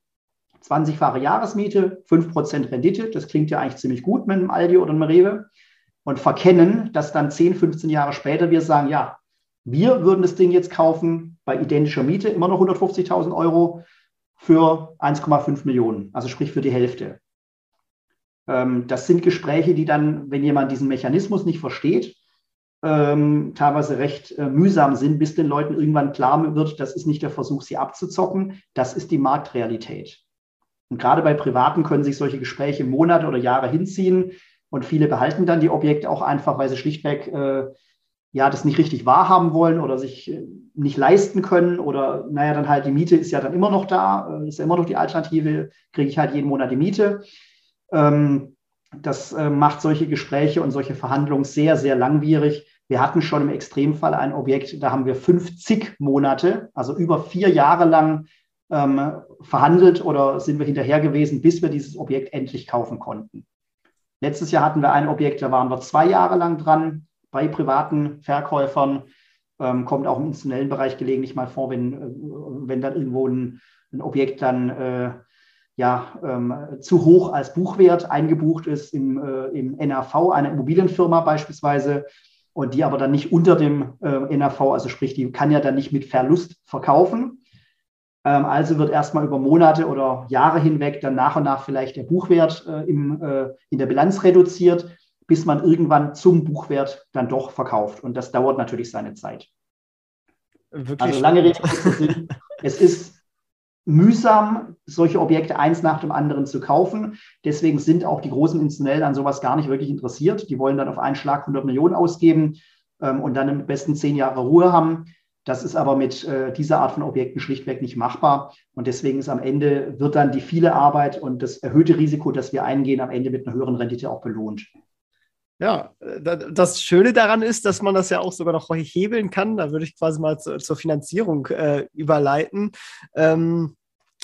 20-fache Jahresmiete, 5% Rendite. Das klingt ja eigentlich ziemlich gut mit einem Aldi oder einem Rewe. Und verkennen, dass dann 10, 15 Jahre später wir sagen, ja, wir würden das Ding jetzt kaufen bei identischer Miete, immer noch 150.000 Euro für 1,5 Millionen, also sprich für die Hälfte. Ähm, das sind Gespräche, die dann, wenn jemand diesen Mechanismus nicht versteht, ähm, teilweise recht äh, mühsam sind, bis den Leuten irgendwann klar wird, das ist nicht der Versuch, sie abzuzocken, das ist die Marktrealität. Und gerade bei Privaten können sich solche Gespräche Monate oder Jahre hinziehen und viele behalten dann die Objekte auch einfach, weil sie schlichtweg äh, ja das nicht richtig wahrhaben wollen oder sich äh, nicht leisten können oder naja, dann halt die Miete ist ja dann immer noch da, äh, ist ja immer noch die Alternative, kriege ich halt jeden Monat die Miete. Ähm, das äh, macht solche Gespräche und solche Verhandlungen sehr, sehr langwierig. Wir hatten schon im Extremfall ein Objekt, da haben wir 50 Monate, also über vier Jahre lang ähm, verhandelt oder sind wir hinterher gewesen, bis wir dieses Objekt endlich kaufen konnten. Letztes Jahr hatten wir ein Objekt, da waren wir zwei Jahre lang dran bei privaten Verkäufern. Ähm, kommt auch im institutionellen Bereich gelegentlich mal vor, wenn, äh, wenn dann irgendwo ein, ein Objekt dann äh, ja, ähm, zu hoch als Buchwert eingebucht ist im, äh, im NAV einer Immobilienfirma beispielsweise und die aber dann nicht unter dem äh, NAV, also sprich, die kann ja dann nicht mit Verlust verkaufen. Ähm, also wird erstmal über Monate oder Jahre hinweg dann nach und nach vielleicht der Buchwert äh, im, äh, in der Bilanz reduziert, bis man irgendwann zum Buchwert dann doch verkauft. Und das dauert natürlich seine Zeit. Wirklich also lange Rede, es ist mühsam, solche Objekte eins nach dem anderen zu kaufen. Deswegen sind auch die großen Institutionellen an sowas gar nicht wirklich interessiert. Die wollen dann auf einen Schlag 100 Millionen ausgeben ähm, und dann im besten zehn Jahre Ruhe haben. Das ist aber mit äh, dieser Art von Objekten schlichtweg nicht machbar. Und deswegen ist am Ende, wird dann die viele Arbeit und das erhöhte Risiko, das wir eingehen, am Ende mit einer höheren Rendite auch belohnt. Ja, das Schöne daran ist, dass man das ja auch sogar noch hebeln kann. Da würde ich quasi mal zu, zur Finanzierung äh, überleiten. Ähm,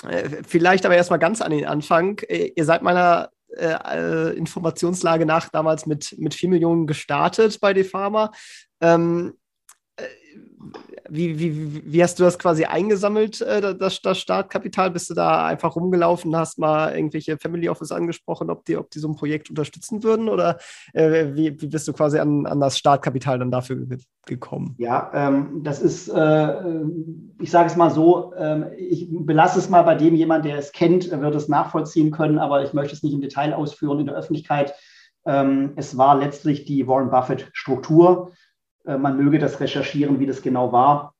äh, vielleicht aber erstmal ganz an den Anfang. Äh, ihr seid meiner äh, äh Informationslage nach damals mit, mit 4 Millionen gestartet bei DeFarma. Ähm, wie, wie, wie hast du das quasi eingesammelt, äh, das, das Startkapital? Bist du da einfach rumgelaufen, hast mal irgendwelche Family Office angesprochen, ob die, ob die so ein Projekt unterstützen würden? Oder äh, wie, wie bist du quasi an, an das Startkapital dann dafür gekommen? Ja, ähm, das ist, äh, ich sage es mal so, äh, ich belasse es mal bei dem jemand, der es kennt, wird es nachvollziehen können, aber ich möchte es nicht im Detail ausführen in der Öffentlichkeit. Ähm, es war letztlich die Warren Buffett-Struktur äh, man möge das recherchieren, wie das genau war.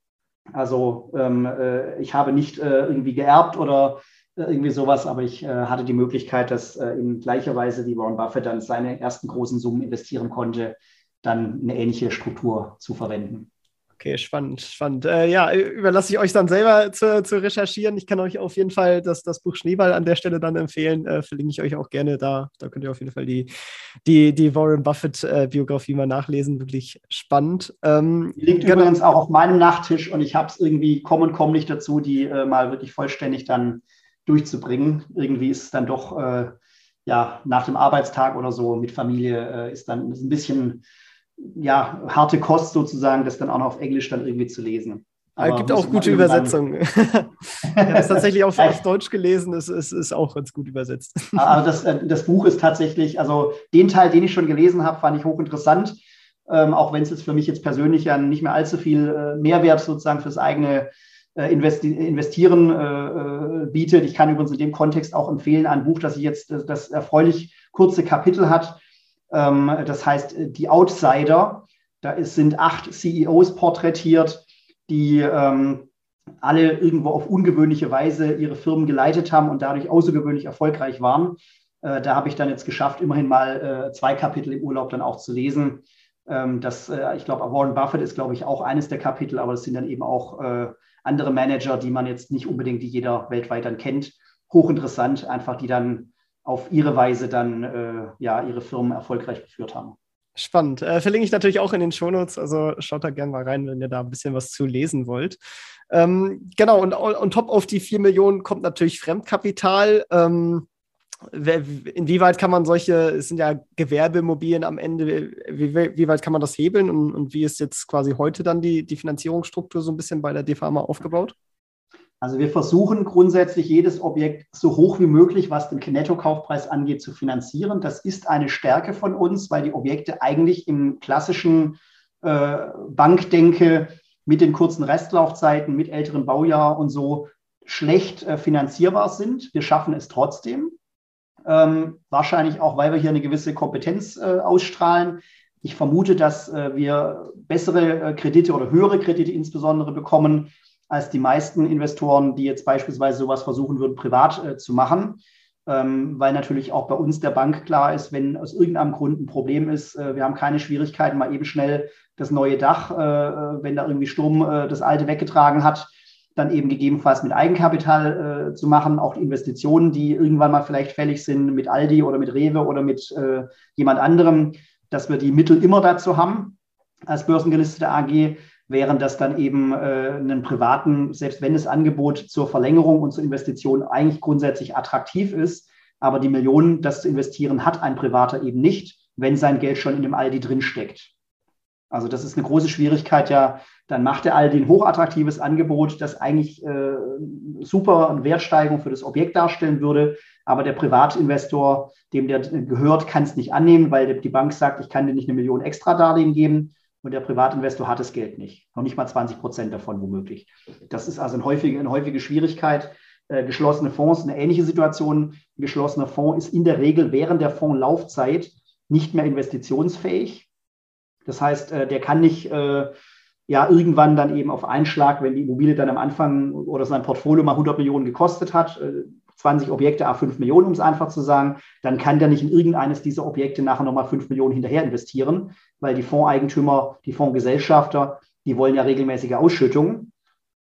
Also ähm, äh, ich habe nicht äh, irgendwie geerbt oder äh, irgendwie sowas, aber ich äh, hatte die Möglichkeit, dass äh, in gleicher Weise wie Warren Buffett dann seine ersten großen Summen investieren konnte, dann eine ähnliche Struktur zu verwenden. Okay, spannend, spannend. Äh, ja, überlasse ich euch dann selber zu, zu, recherchieren. Ich kann euch auf jeden Fall das, das Buch Schneeball an der Stelle dann empfehlen. Äh, verlinke ich euch auch gerne da. Da könnt ihr auf jeden Fall die, die, die Warren Buffett-Biografie äh, mal nachlesen. Wirklich spannend. Ähm, die liegt genau. übrigens auch auf meinem Nachttisch und ich habe es irgendwie komm und komm nicht dazu, die äh, mal wirklich vollständig dann durchzubringen. Irgendwie ist es dann doch, äh, ja, nach dem Arbeitstag oder so mit Familie äh, ist dann ist ein bisschen ja, harte Kost sozusagen, das dann auch noch auf Englisch dann irgendwie zu lesen. Aber gibt auch gute Übersetzungen. ich habe es tatsächlich auf, auf, Deutsch gelesen, es ist, ist auch ganz gut übersetzt. Aber das, äh, das Buch ist tatsächlich, also den Teil, den ich schon gelesen habe, fand ich hochinteressant. Ähm, auch wenn es jetzt für mich jetzt persönlich ja nicht mehr allzu viel äh, Mehrwert sozusagen fürs eigene äh, Investi Investieren äh, bietet. Ich kann übrigens in dem Kontext auch empfehlen, ein Buch, das ich jetzt das erfreulich kurze Kapitel hat. Ähm, das heißt Die Outsider. Da ist, sind acht CEOs porträtiert, die ähm, alle irgendwo auf ungewöhnliche Weise ihre Firmen geleitet haben und dadurch außergewöhnlich erfolgreich waren. Äh, da habe ich dann jetzt geschafft, immerhin mal äh, zwei Kapitel im Urlaub dann auch zu lesen. Ähm, das, äh, ich glaube, Warren Buffett ist, glaube ich, auch eines der Kapitel, aber das sind dann eben auch äh, andere Manager, die man jetzt nicht unbedingt, die jeder weltweit dann kennt. Hochinteressant, einfach die dann auf ihre Weise dann äh, ja ihre Firmen erfolgreich geführt haben. Spannend. Äh, verlinke ich natürlich auch in den Shownotes, also schaut da gerne mal rein, wenn ihr da ein bisschen was zu lesen wollt. Ähm, genau, und on top auf die 4 Millionen kommt natürlich Fremdkapital. Ähm, inwieweit kann man solche, es sind ja Gewerbeimmobilien am Ende, wie, wie, weit kann man das hebeln und, und, wie ist jetzt quasi heute dann die, die Finanzierungsstruktur so ein bisschen bei der DFAMA aufgebaut? Also wir versuchen grundsätzlich jedes Objekt so hoch wie möglich, was den Netto-Kaufpreis angeht, zu finanzieren. Das ist eine Stärke von uns, weil die Objekte eigentlich im klassischen äh, Bankdenke mit den kurzen Restlaufzeiten, mit älteren Baujahr und so schlecht äh, finanzierbar sind. Wir schaffen es trotzdem. Ähm, wahrscheinlich auch, weil wir hier eine gewisse Kompetenz äh, ausstrahlen. Ich vermute, dass äh, wir bessere äh, Kredite oder höhere Kredite insbesondere bekommen als die meisten Investoren, die jetzt beispielsweise sowas versuchen würden, privat äh, zu machen. Ähm, weil natürlich auch bei uns der Bank klar ist, wenn aus irgendeinem Grund ein Problem ist, äh, wir haben keine Schwierigkeiten, mal eben schnell das neue Dach, äh, wenn da irgendwie Sturm das alte weggetragen hat, dann eben gegebenenfalls mit Eigenkapital äh, zu machen, auch die Investitionen, die irgendwann mal vielleicht fällig sind mit Aldi oder mit Rewe oder mit äh, jemand anderem, dass wir die Mittel immer dazu haben als börsengelistete AG, während das dann eben äh, einen privaten, selbst wenn das Angebot zur Verlängerung und zur Investition eigentlich grundsätzlich attraktiv ist, aber die Millionen, das zu investieren, hat ein Privater eben nicht, wenn sein Geld schon in dem Aldi drinsteckt. Also das ist eine große Schwierigkeit ja. Dann macht der Aldi ein hochattraktives Angebot, das eigentlich äh, super eine Wertsteigerung für das Objekt darstellen würde. Aber der Privatinvestor, dem der gehört, kann es nicht annehmen, weil die Bank sagt, ich kann dir nicht eine Million extra Darlehen geben. Und der Privatinvestor hat das Geld nicht. Noch nicht mal 20 Prozent davon womöglich. Das ist also eine häufige, eine häufige Schwierigkeit. Äh, geschlossene Fonds, eine ähnliche Situation. Ein geschlossener Fonds ist in der Regel während der Fondslaufzeit nicht mehr investitionsfähig das heißt, äh, der kann nicht äh, ja irgendwann dann eben auf Einschlag, wenn die Immobilie dann am Anfang oder sein Portfolio mal 100 Millionen gekostet hat, 20 äh, Objekte, a 5 Millionen, um es einfach zu sagen, dann kann der nicht in irgendeines dieser Objekte nachher nochmal 5 Millionen hinterher investieren, weil die Fondseigentümer, die Fondsgesellschafter, die wollen ja regelmäßige Ausschüttungen.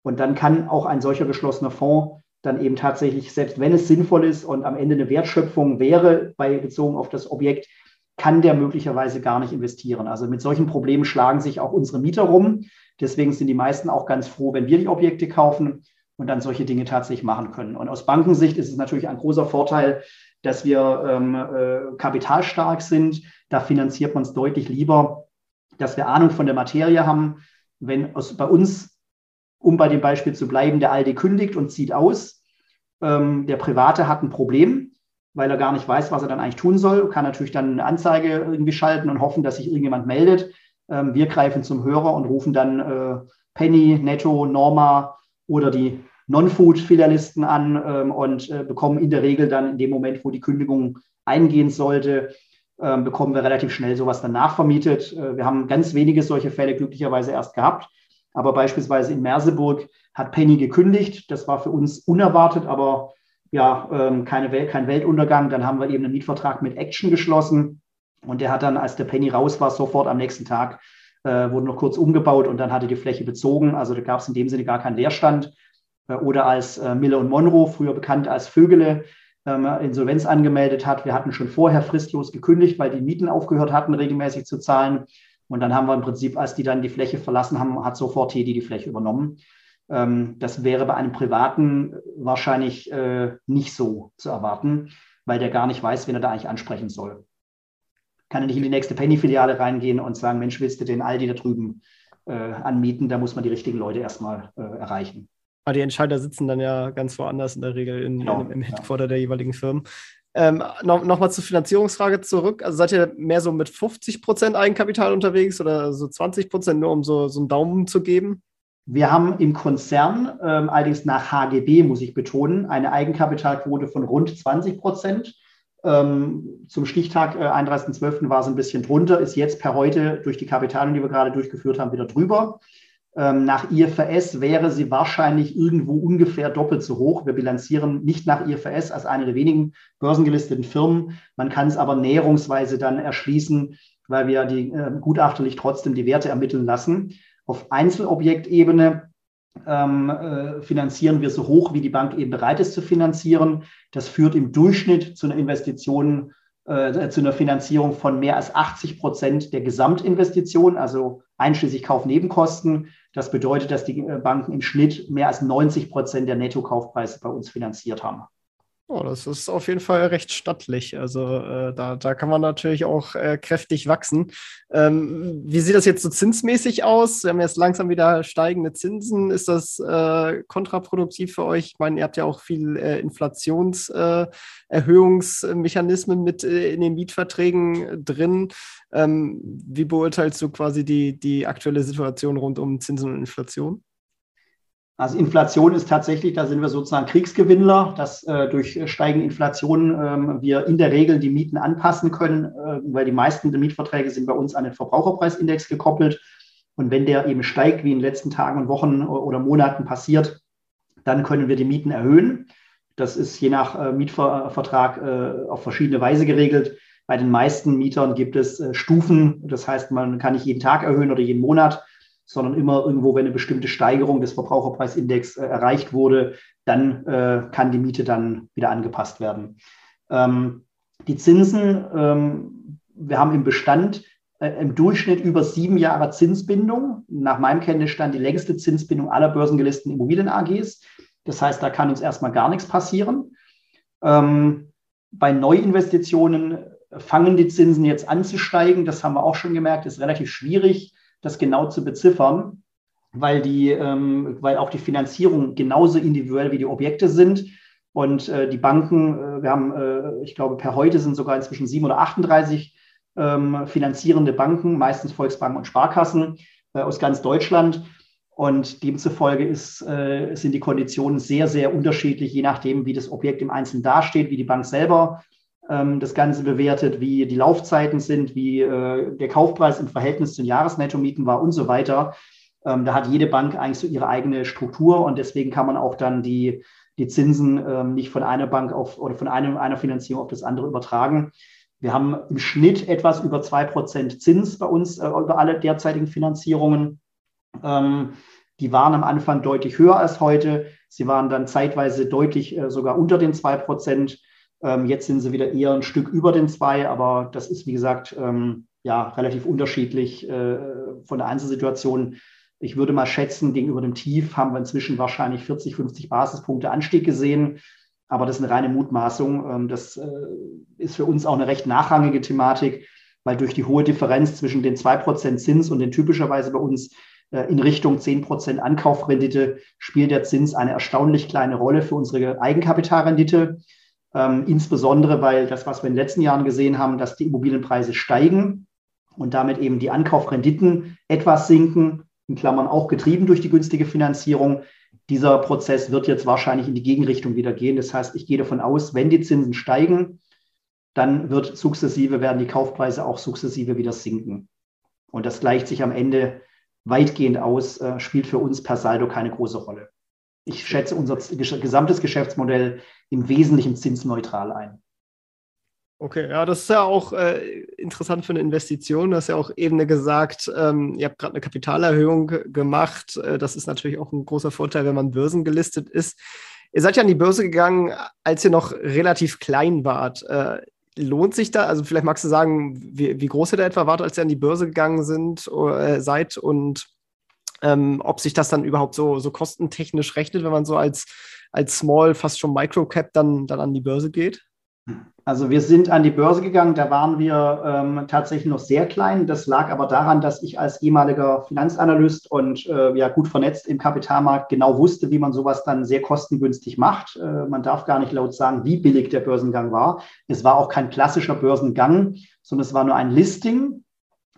Und dann kann auch ein solcher geschlossener Fonds dann eben tatsächlich, selbst wenn es sinnvoll ist und am Ende eine Wertschöpfung wäre, bei, bezogen auf das Objekt, kann der möglicherweise gar nicht investieren. Also mit solchen Problemen schlagen sich auch unsere Mieter rum. Deswegen sind die meisten auch ganz froh, wenn wir die Objekte kaufen und dann solche Dinge tatsächlich machen können. Und aus Bankensicht ist es natürlich ein großer Vorteil, dass wir ähm, äh, kapitalstark sind. Da finanziert man es deutlich lieber, dass wir Ahnung von der Materie haben. Wenn aus, bei uns, um bei dem Beispiel zu bleiben, der Alte kündigt und zieht aus, ähm, der Private hat ein Problem, weil er gar nicht weiß, was er dann eigentlich tun soll, kann natürlich dann eine Anzeige irgendwie schalten und hoffen, dass sich irgendjemand meldet. Ähm, wir greifen zum Hörer und rufen dann äh, Penny, Netto, Norma oder die Non-Food-Filialisten an ähm, und äh, bekommen in der Regel dann in dem Moment, wo die Kündigung eingehen sollte, äh, bekommen wir relativ schnell sowas dann nachvermietet. Äh, wir haben ganz wenige solche Fälle glücklicherweise erst gehabt. Aber beispielsweise in Merseburg hat Penny gekündigt. Das war für uns unerwartet, aber ja, ähm, keine Welt, kein Weltuntergang. Dann haben wir eben einen Mietvertrag mit Action geschlossen. Und der hat dann, als der Penny raus war, sofort am nächsten Tag, äh, wurde noch kurz umgebaut und dann hatte die Fläche bezogen. Also da gab es in dem Sinne gar keinen Leerstand. Äh, oder als äh, Miller und Monroe, früher bekannt als Vögele, ähm, Insolvenz angemeldet hat. Wir hatten schon vorher fristlos gekündigt, weil die Mieten aufgehört hatten, regelmäßig zu zahlen. Und dann haben wir im Prinzip, als die dann die Fläche verlassen haben, hat sofort Teddy die Fläche übernommen. Ähm, das wäre bei einem Privaten wahrscheinlich äh, nicht so zu erwarten, weil der gar nicht weiß, wen er da eigentlich ansprechen soll. Kann er nicht in die nächste Penny-Filiale reingehen und sagen, Mensch, willst du den Aldi da drüben anmieten. Da muss man die richtigen Leute erstmal erreichen. Aber die Entscheider sitzen dann ja ganz woanders in der Regel in, genau, in, im Headquarter ja. der jeweiligen Firmen. Ähm, noch, noch zur Finanzierungsfrage zurück. Also seid ihr mehr so mit 50 Prozent Eigenkapital unterwegs oder so 20 Prozent, nur um so, so einen Daumen zu geben? Wir haben im Konzern, ähm, allerdings nach HGB, muss ich betonen, eine Eigenkapitalquote von rund 20 Prozent. Ähm, zum Stichtag äh, 31.12. war es ein bisschen drunter, ist jetzt per heute durch die Kapitalien, die wir gerade durchgeführt haben, wieder drüber. Ähm, nach IFRS wäre sie wahrscheinlich irgendwo ungefähr doppelt so hoch. Wir bilanzieren nicht nach IFRS als eine der wenigen börsengelisteten Firmen. Man kann es aber näherungsweise dann erschließen, weil wir die äh, gutachterlich trotzdem die Werte ermitteln lassen. Auf Einzelobjektebene ähm, äh, finanzieren wir so hoch, wie die Bank eben bereit ist zu finanzieren. Das führt im Durchschnitt zu einer Investition äh, zu einer Finanzierung von mehr als 80 Prozent der Gesamtinvestition, also einschließlich Kaufnebenkosten. Das bedeutet, dass die äh, Banken im Schnitt mehr als 90 Prozent der Nettokaufpreise bei uns finanziert haben. Oh, das ist auf jeden Fall recht stattlich. Also äh, da, da kann man natürlich auch äh, kräftig wachsen. Ähm, wie sieht das jetzt so zinsmäßig aus? Wir haben jetzt langsam wieder steigende Zinsen. Ist das äh, kontraproduktiv für euch? Ich meine, ihr habt ja auch viel äh, Inflationserhöhungsmechanismen äh, mit äh, in den Mietverträgen drin. Ähm, wie beurteilst du quasi die, die aktuelle Situation rund um Zinsen und Inflation? Also Inflation ist tatsächlich, da sind wir sozusagen Kriegsgewinnler, dass äh, durch steigende Inflation äh, wir in der Regel die Mieten anpassen können, äh, weil die meisten der Mietverträge sind bei uns an den Verbraucherpreisindex gekoppelt. Und wenn der eben steigt, wie in den letzten Tagen und Wochen oder Monaten passiert, dann können wir die Mieten erhöhen. Das ist je nach äh, Mietvertrag äh, auf verschiedene Weise geregelt. Bei den meisten Mietern gibt es äh, Stufen. Das heißt, man kann nicht jeden Tag erhöhen oder jeden Monat sondern immer irgendwo, wenn eine bestimmte Steigerung des Verbraucherpreisindex äh, erreicht wurde, dann äh, kann die Miete dann wieder angepasst werden. Ähm, die Zinsen, ähm, wir haben im Bestand äh, im Durchschnitt über sieben Jahre Zinsbindung. Nach meinem Kenntnisstand die längste Zinsbindung aller börsengelisteten Immobilien AGs. Das heißt, da kann uns erstmal gar nichts passieren. Ähm, bei Neuinvestitionen fangen die Zinsen jetzt an zu steigen. Das haben wir auch schon gemerkt, ist relativ schwierig das genau zu beziffern, weil, die, ähm, weil auch die Finanzierung genauso individuell wie die Objekte sind. Und äh, die Banken, äh, wir haben, äh, ich glaube, per heute sind sogar inzwischen sieben oder 38 ähm, finanzierende Banken, meistens Volksbanken und Sparkassen äh, aus ganz Deutschland. Und demzufolge ist, äh, sind die Konditionen sehr, sehr unterschiedlich, je nachdem, wie das Objekt im Einzelnen dasteht, wie die Bank selber das Ganze bewertet, wie die Laufzeiten sind, wie äh, der Kaufpreis im Verhältnis zu den Jahresnettomieten war und so weiter. Ähm, da hat jede Bank eigentlich so ihre eigene Struktur und deswegen kann man auch dann die, die Zinsen ähm, nicht von einer Bank auf oder von einem, einer Finanzierung auf das andere übertragen. Wir haben im Schnitt etwas über 2% Zins bei uns äh, über alle derzeitigen Finanzierungen. Ähm, die waren am Anfang deutlich höher als heute. Sie waren dann zeitweise deutlich äh, sogar unter den 2%. Ähm, jetzt sind sie wieder eher ein Stück über den zwei, aber das ist, wie gesagt, ähm, ja, relativ unterschiedlich äh, von der Einzelsituation. Ich würde mal schätzen, gegenüber dem Tief haben wir inzwischen wahrscheinlich 40, 50 Basispunkte Anstieg gesehen. Aber das ist eine reine Mutmaßung. Ähm, das äh, ist für uns auch eine recht nachrangige Thematik, weil durch die hohe Differenz zwischen den 2% Zins und den typischerweise bei uns äh, in Richtung 10% Ankaufrendite spielt der Zins eine erstaunlich kleine Rolle für unsere Eigenkapitalrendite. Ähm, insbesondere, weil das, was wir in den letzten Jahren gesehen haben, dass die Immobilienpreise steigen und damit eben die Ankaufrenditen etwas sinken, in Klammern auch getrieben durch die günstige Finanzierung. Dieser Prozess wird jetzt wahrscheinlich in die Gegenrichtung wieder gehen. Das heißt, ich gehe davon aus, wenn die Zinsen steigen, dann wird sukzessive, werden die Kaufpreise auch sukzessive wieder sinken. Und das gleicht sich am Ende weitgehend aus, äh, spielt für uns per Saldo keine große Rolle ich schätze unser gesamtes Geschäftsmodell im Wesentlichen zinsneutral ein. Okay, ja, das ist ja auch äh, interessant für eine Investition. Du hast ja auch eben gesagt, ähm, ihr habt gerade eine Kapitalerhöhung gemacht. Äh, das ist natürlich auch ein großer Vorteil, wenn man börsengelistet ist. Ihr seid ja an die Börse gegangen, als ihr noch relativ klein wart. Äh, lohnt sich da, also vielleicht magst du sagen, wie, wie, groß ihr da etwa wart, als ihr an die Börse gegangen sind, äh, seid und ähm, ob sich das dann überhaupt so, so kostentechnisch rechnet, wenn man so als, als Small, fast schon Microcap dann, dann an die Börse geht? Also wir sind an die Börse gegangen, da waren wir ähm, tatsächlich noch sehr klein. Das lag aber daran, dass ich als ehemaliger Finanzanalyst und äh, ja gut vernetzt im Kapitalmarkt genau wusste, wie man sowas dann sehr kostengünstig macht. Äh, man darf gar nicht laut sagen, wie billig der Börsengang war. Es war auch kein klassischer Börsengang, sondern es war nur ein Listing.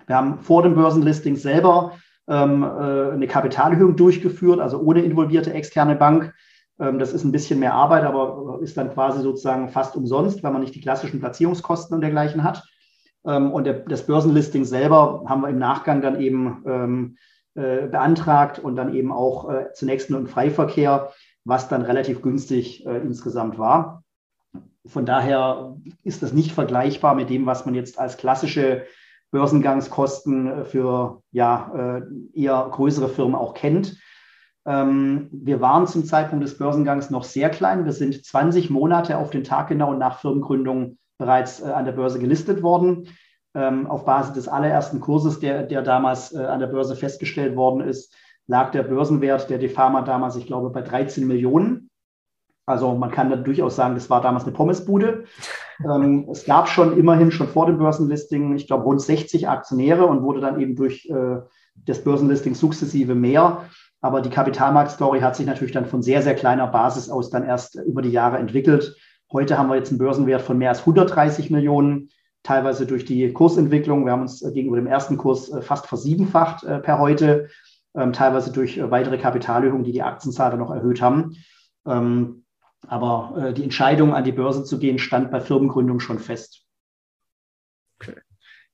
Wir haben vor dem Börsenlisting selber eine Kapitalerhöhung durchgeführt, also ohne involvierte externe Bank ähm, das ist ein bisschen mehr Arbeit, aber ist dann quasi sozusagen fast umsonst, weil man nicht die klassischen Platzierungskosten und dergleichen hat. Ähm, und das Börsenlisting selber haben wir im Nachgang dann eben ähm, äh, beantragt und dann eben auch äh, zunächst nur im Freiverkehr, was dann relativ günstig äh, insgesamt war. Von daher ist das nicht vergleichbar mit dem, was man jetzt als klassische Börsengangskosten für ja, eher größere Firmen auch kennt. Ähm, wir waren zum Zeitpunkt des Börsengangs noch sehr klein. Wir sind 20 Monate auf den Tag genau nach Firmengründung bereits äh, an der Börse gelistet worden. Ähm, auf Basis des allerersten Kurses, der, der damals äh, an der Börse festgestellt worden ist, lag der Börsenwert der Defama damals, ich glaube, bei 13 Millionen. Also man kann da durchaus sagen, das war damals eine Pommesbude. Ähm, es gab schon immerhin schon vor dem Börsenlisting, ich glaube, rund 60 Aktionäre und wurde dann eben durch äh, das Börsenlisting sukzessive mehr. Aber die Kapitalmarktstory hat sich natürlich dann von sehr, sehr kleiner Basis aus dann erst über die Jahre entwickelt. Heute haben wir jetzt einen Börsenwert von mehr als 130 Millionen, teilweise durch die Kursentwicklung. Wir haben uns gegenüber dem ersten Kurs äh, fast versiebenfacht äh, per heute, ähm, teilweise durch äh, weitere Kapitalerhöhungen, die die Aktienzahl dann noch erhöht haben. Aber die Entscheidung, an die Börse zu gehen, stand bei Firmengründung schon fest.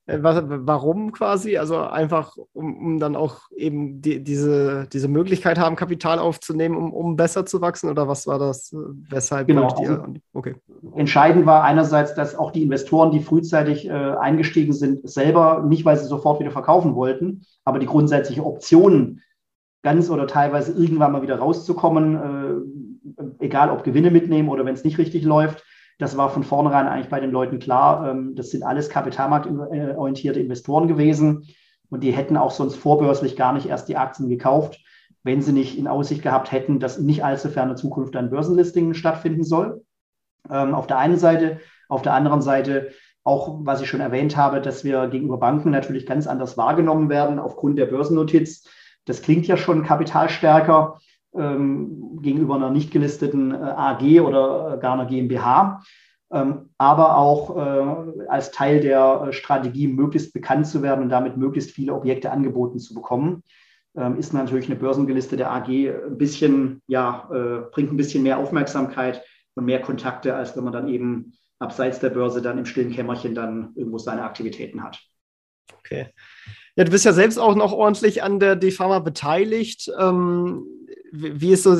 Äh, was, warum quasi? Also einfach, um, um dann auch eben die, diese, diese Möglichkeit haben, Kapital aufzunehmen, um, um besser zu wachsen? Oder was war das? Weshalb genau. Also okay. Entscheidend war einerseits, dass auch die Investoren, die frühzeitig äh, eingestiegen sind, selber, nicht weil sie sofort wieder verkaufen wollten, aber die grundsätzliche Option, ganz oder teilweise irgendwann mal wieder rauszukommen, äh, egal ob Gewinne mitnehmen oder wenn es nicht richtig läuft, das war von vornherein eigentlich bei den Leuten klar. Ähm, das sind alles kapitalmarktorientierte Investoren gewesen und die hätten auch sonst vorbörslich gar nicht erst die Aktien gekauft, wenn sie nicht in Aussicht gehabt hätten, dass in nicht allzu ferner Zukunft ein Börsenlisting stattfinden soll. Ähm, auf der einen Seite, auf der anderen Seite auch, was ich schon erwähnt habe, dass wir gegenüber Banken natürlich ganz anders wahrgenommen werden aufgrund der Börsennotiz. Das klingt ja schon kapitalstärker gegenüber einer nicht gelisteten äh, AG oder gar einer GmbH, ähm, aber auch äh, als Teil der äh, Strategie möglichst bekannt zu werden und damit möglichst viele Objekte angeboten zu bekommen. Ähm, ist natürlich eine börsengelistete AG ein bisschen, ja, bringt ein bisschen mehr Aufmerksamkeit und mehr Kontakte, als wenn man dann eben abseits der Börse dann im stillen Kämmerchen dann irgendwo seine Aktivitäten hat. Okay. Ja, du bist ja selbst auch noch ordentlich an der DeFama beteiligt. Ähm, wie ist so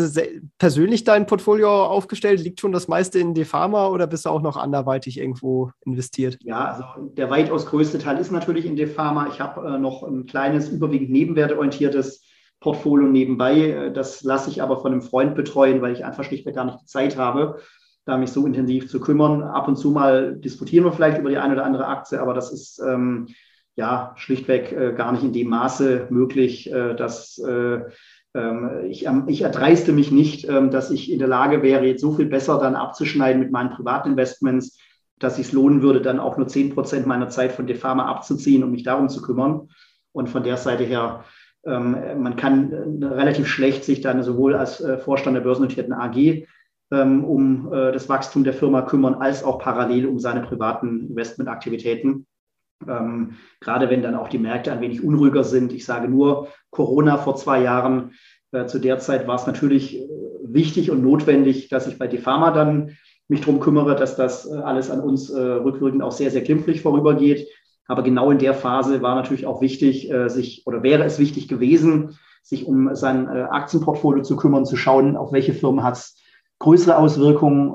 persönlich dein Portfolio aufgestellt? Liegt schon das meiste in DeFama oder bist du auch noch anderweitig irgendwo investiert? Ja, also der weitaus größte Teil ist natürlich in DeFama. Ich habe äh, noch ein kleines, überwiegend nebenwerteorientiertes Portfolio nebenbei. Äh, das lasse ich aber von einem Freund betreuen, weil ich einfach schlichtweg gar nicht die Zeit habe, da mich so intensiv zu kümmern. Ab und zu mal diskutieren wir vielleicht über die eine oder andere Aktie, aber das ist ähm, ja schlichtweg äh, gar nicht in dem Maße möglich, äh, dass äh, ich, ähm, ich erdreiste mich nicht, ähm, dass ich in der Lage wäre, jetzt so viel besser dann abzuschneiden mit meinen Privatinvestments, dass es lohnen würde, dann auch nur 10 Prozent meiner Zeit von Defama abzuziehen, um mich darum zu kümmern. Und von der Seite her, man kann äh, relativ schlecht sich dann sowohl als äh, Vorstand der börsennotierten AG um äh, das Wachstum der Firma kümmern, als auch parallel um seine privaten Investmentaktivitäten. Ähm, gerade wenn dann auch die Märkte ein wenig unruhiger sind. Ich sage nur Corona vor zwei Jahren. Äh, zu der Zeit war es natürlich äh, wichtig und notwendig, dass ich bei Defama dann mich darum kümmere, dass das äh, alles an uns äh, rückwirkend auch sehr, sehr glimpflich vorübergeht. Aber genau in der Phase war natürlich auch wichtig, äh, sich oder wäre es wichtig gewesen, sich um sein äh, Aktienportfolio zu kümmern, zu schauen, auf welche Firmen hat es größere Auswirkungen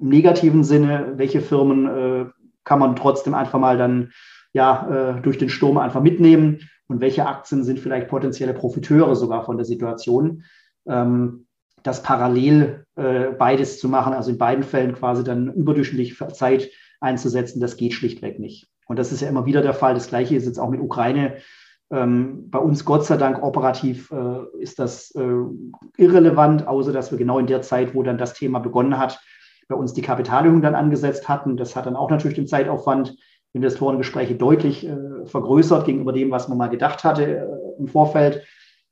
im negativen Sinne, welche Firmen kann man trotzdem einfach mal dann ja, äh, durch den Sturm einfach mitnehmen und welche Aktien sind vielleicht potenzielle Profiteure sogar von der Situation. Ähm, das parallel äh, beides zu machen, also in beiden Fällen quasi dann überdurchschnittlich Zeit einzusetzen, das geht schlichtweg nicht. Und das ist ja immer wieder der Fall. Das Gleiche ist jetzt auch mit Ukraine. Ähm, bei uns, Gott sei Dank, operativ äh, ist das äh, irrelevant, außer dass wir genau in der Zeit, wo dann das Thema begonnen hat, bei uns die Kapitalerhöhung dann angesetzt hatten. Das hat dann auch natürlich den Zeitaufwand Investorengespräche deutlich äh, vergrößert gegenüber dem, was man mal gedacht hatte äh, im Vorfeld.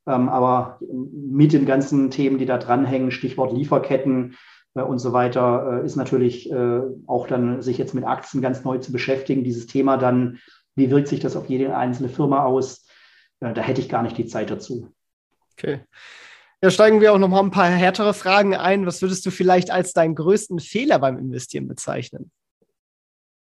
Ähm, aber mit den ganzen Themen, die da dranhängen, Stichwort Lieferketten äh, und so weiter, äh, ist natürlich äh, auch dann sich jetzt mit Aktien ganz neu zu beschäftigen. Dieses Thema dann, wie wirkt sich das auf jede einzelne Firma aus? Äh, da hätte ich gar nicht die Zeit dazu. Okay. Ja, steigen wir auch noch mal ein paar härtere Fragen ein. Was würdest du vielleicht als deinen größten Fehler beim Investieren bezeichnen?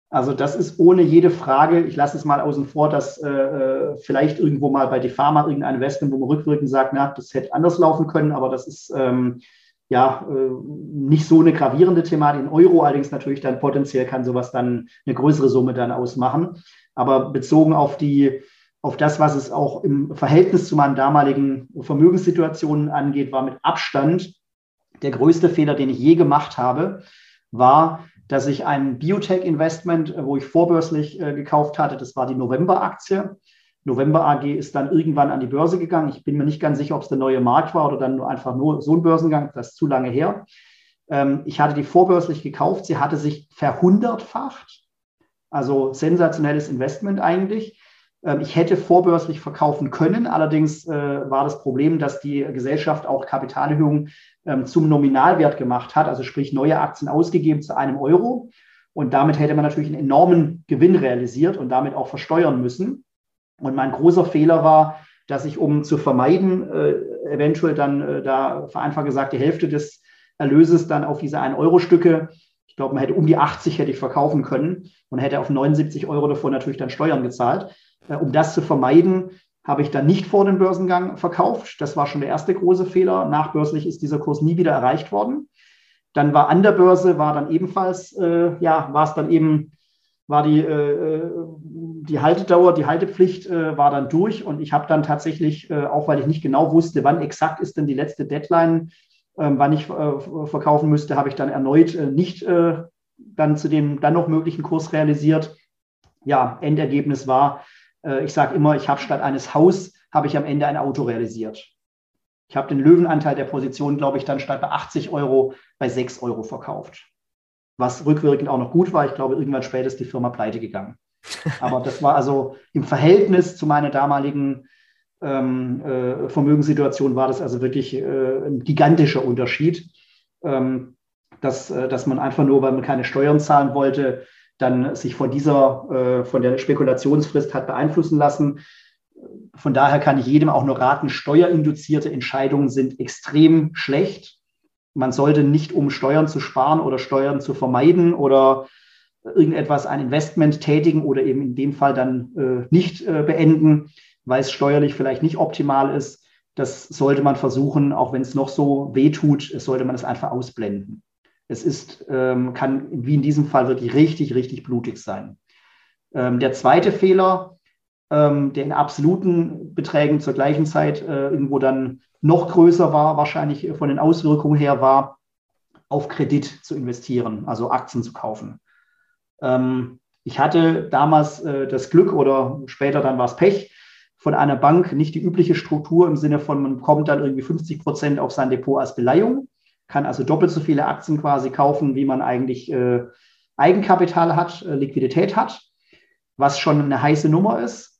Also das ist ohne jede Frage, ich lasse es mal außen vor, dass äh, äh vielleicht irgendwo mal bei die Pharma irgendein Investment, wo man rückwirkend sagt, na, das hätte anders laufen können, aber das ist ähm, ja äh, nicht so eine gravierende Thematik. In Euro allerdings natürlich dann potenziell kann sowas dann eine größere Summe dann ausmachen. Aber bezogen auf die auf das, was es auch im Verhältnis zu meinen damaligen Vermögenssituationen angeht, war mit Abstand der größte Fehler, den ich je gemacht habe, war, dass ich ein Biotech-Investment, wo ich vorbörslich äh, gekauft hatte, das war die November-Aktie. November AG ist dann irgendwann an die Börse gegangen. Ich bin mir nicht ganz sicher, ob es der neue Markt war oder dann nur einfach nur so ein Börsengang. Das ist zu lange her. Ähm, ich hatte die vorbörslich gekauft. Sie hatte sich verhundertfacht. Also sensationelles Investment eigentlich. Ähm, ich hätte vorbörslich verkaufen können. Allerdings äh, war das Problem, dass die Gesellschaft auch Kapitalerhöhungen ähm, zum Nominalwert gemacht hat, also sprich neue Aktien ausgegeben zu einem Euro. Und damit hätte man natürlich einen enormen Gewinn realisiert und damit auch versteuern müssen. Und mein großer Fehler war, dass ich, um zu vermeiden, äh, eventuell dann äh, da vereinfacht gesagt die Hälfte des Erlöses dann auf diese 1-Euro-Stücke, ich glaube, man hätte um die 80 hätte ich verkaufen können und hätte auf 79 Euro davon natürlich dann Steuern gezahlt. Äh, um das zu vermeiden, habe ich dann nicht vor dem Börsengang verkauft. Das war schon der erste große Fehler. Nachbörslich ist dieser Kurs nie wieder erreicht worden. Dann war an der Börse, war dann ebenfalls, äh, ja, war es dann eben, war die, äh, äh, die Haltedauer, die Haltepflicht äh, war dann durch und ich habe dann tatsächlich, äh, auch weil ich nicht genau wusste, wann exakt ist denn die letzte Deadline, ähm, wann ich verkaufen müsste, habe ich dann erneut nicht dann zu dem dann noch möglichen Kurs realisiert. Ja, Endergebnis war, ich sage immer, ich habe statt eines Haus, habe ich am Ende ein Auto realisiert. Ich habe den Löwenanteil der Position, glaube ich, dann statt bei 80 Euro bei 6 Euro verkauft. Was rückwirkend auch noch gut war. Ich glaube, irgendwann später ist die Firma pleite gegangen. Aber das war also im Verhältnis zu meiner damaligen ähm, äh, Vermögenssituation war das also wirklich äh, ein gigantischer Unterschied, ähm, dass, äh, dass man einfach nur, weil man keine Steuern zahlen wollte, dann sich von dieser, äh, von der Spekulationsfrist hat beeinflussen lassen. Von daher kann ich jedem auch nur raten, steuerinduzierte Entscheidungen sind extrem schlecht. Man sollte nicht, um Steuern zu sparen oder Steuern zu vermeiden oder irgendetwas, ein Investment tätigen oder eben in dem Fall dann äh, nicht äh, beenden, weil es steuerlich vielleicht nicht optimal ist. Das sollte man versuchen, auch wenn es noch so weh tut, sollte man es einfach ausblenden. Es ist, ähm, kann wie in diesem Fall wirklich richtig, richtig blutig sein. Ähm, der zweite Fehler, ähm, der in absoluten Beträgen zur gleichen Zeit äh, irgendwo dann noch größer war, wahrscheinlich von den Auswirkungen her, war, auf Kredit zu investieren, also Aktien zu kaufen. Ähm, ich hatte damals äh, das Glück oder später dann war es Pech, von einer Bank nicht die übliche Struktur im Sinne von, man bekommt dann irgendwie 50 Prozent auf sein Depot als Beleihung, kann also doppelt so viele Aktien quasi kaufen, wie man eigentlich äh, Eigenkapital hat, äh, Liquidität hat, was schon eine heiße Nummer ist.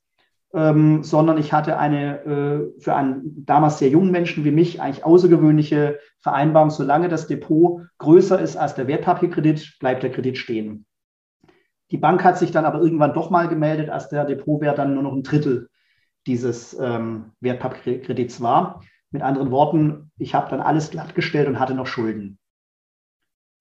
Ähm, sondern ich hatte eine äh, für einen damals sehr jungen Menschen wie mich eigentlich außergewöhnliche Vereinbarung, solange das Depot größer ist als der Wertpapierkredit, bleibt der Kredit stehen. Die Bank hat sich dann aber irgendwann doch mal gemeldet, als der Depotwert dann nur noch ein Drittel dieses ähm, Wertpapierkredits war. Mit anderen Worten, ich habe dann alles glattgestellt und hatte noch Schulden.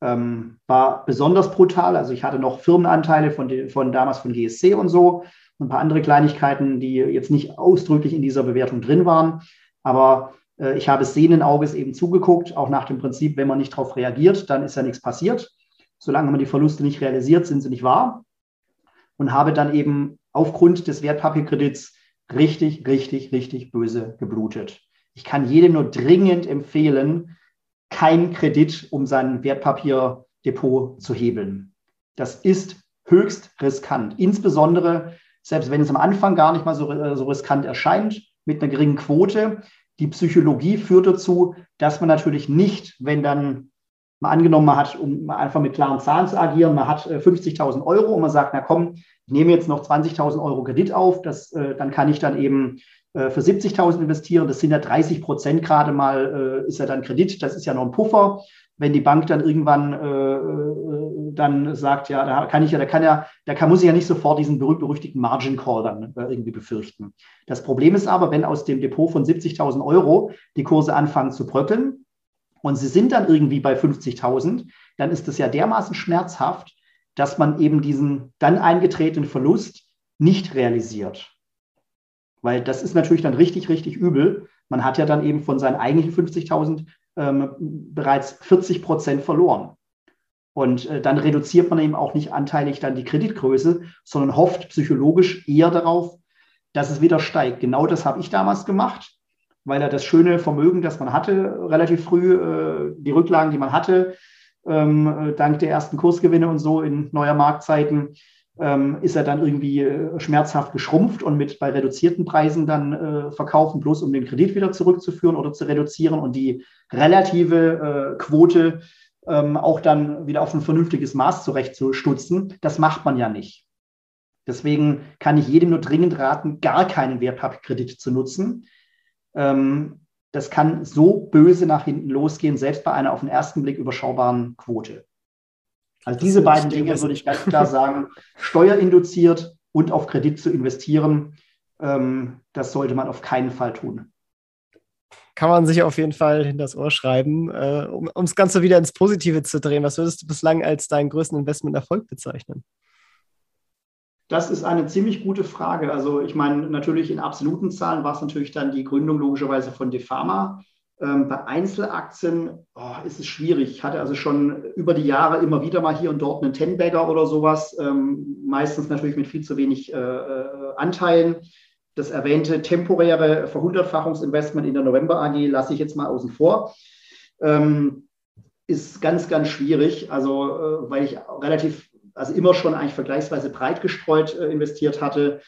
Ähm, war besonders brutal. Also ich hatte noch Firmenanteile von, von damals von GSC und so und ein paar andere Kleinigkeiten, die jetzt nicht ausdrücklich in dieser Bewertung drin waren. Aber äh, ich habe sehenden Auges eben zugeguckt, auch nach dem Prinzip, wenn man nicht darauf reagiert, dann ist ja nichts passiert. Solange man die Verluste nicht realisiert, sind sie nicht wahr. Und habe dann eben aufgrund des Wertpapierkredits richtig, richtig, richtig böse geblutet. Ich kann jedem nur dringend empfehlen, kein Kredit, um sein Wertpapierdepot zu hebeln. Das ist höchst riskant. Insbesondere, selbst wenn es am Anfang gar nicht mal so, äh, so riskant erscheint, mit einer geringen Quote. Die Psychologie führt dazu, dass man natürlich nicht, wenn dann mal angenommen, man hat, um einfach mit klaren Zahlen zu agieren, man hat 50.000 äh, Euro und man sagt, na komm, ich nehme jetzt noch 20.000 Euro Kredit auf, das, äh, dann kann ich dann eben für 70.000 investieren. Das sind ja 30 Prozent gerade mal, ist ja dann Kredit, das ist ja noch ein Puffer. Wenn die Bank dann irgendwann äh, dann sagt, ja, da kann ich ja, da kann ja, da kann, muss ich ja nicht sofort diesen berühmt-berüchtigten Margin Call dann äh, irgendwie befürchten. Das Problem ist aber, wenn aus dem Depot von 70.000 Euro die Kurse anfangen zu bröckeln, und sie sind dann irgendwie bei 50.000, dann ist das ja dermaßen schmerzhaft, dass man eben diesen dann eingetretenen Verlust nicht realisiert. Weil das ist natürlich dann richtig, richtig übel. Man hat ja dann eben von seinen eigentlichen 50.000 ähm, bereits 40 Prozent verloren. Und äh, dann reduziert man eben auch nicht anteilig dann die Kreditgröße, sondern hofft psychologisch eher darauf, dass es wieder steigt. Genau das habe ich damals gemacht weil er das schöne Vermögen, das man hatte, relativ früh, äh, die Rücklagen, die man hatte, ähm, äh, dank der ersten Kursgewinne und so in neuer Marktzeiten, ähm, ist er dann irgendwie äh, schmerzhaft geschrumpft und mit bei reduzierten Preisen dann äh, verkaufen, bloß um den Kredit wieder zurückzuführen oder zu reduzieren und die relative äh, Quote ähm, auch dann wieder auf ein vernünftiges Maß zurechtzustutzen. Das macht man ja nicht. Deswegen kann ich jedem nur dringend raten, gar keinen Wertpapierkredit zu nutzen, ähm, das kann so böse nach hinten losgehen, selbst bei einer auf den ersten Blick überschaubaren Quote. Also diese beiden Dinge würde ich ganz klar sagen, steuerinduziert und auf Kredit zu investieren, ähm, das sollte man auf keinen Fall tun. Kann man sich auf jeden Fall in das Ohr schreiben, äh, um, um das Ganze wieder ins Positive zu drehen. Was würdest du bislang als deinen größten Investment-Erfolg bezeichnen? Das ist eine ziemlich gute Frage. Also ich meine, natürlich in absoluten Zahlen war es natürlich dann die Gründung logischerweise von Defama. Ähm, bei Einzelaktien oh, ist es schwierig. Ich hatte also schon über die Jahre immer wieder mal hier und dort einen Ten-Bagger oder sowas, ähm, meistens natürlich mit viel zu wenig äh, äh, Anteilen. Das erwähnte temporäre Verhundertfachungsinvestment in der November AG lasse ich jetzt mal außen vor. Ähm, ist ganz, ganz schwierig, also äh, weil ich relativ also immer schon eigentlich vergleichsweise breit gestreut äh, investiert hatte.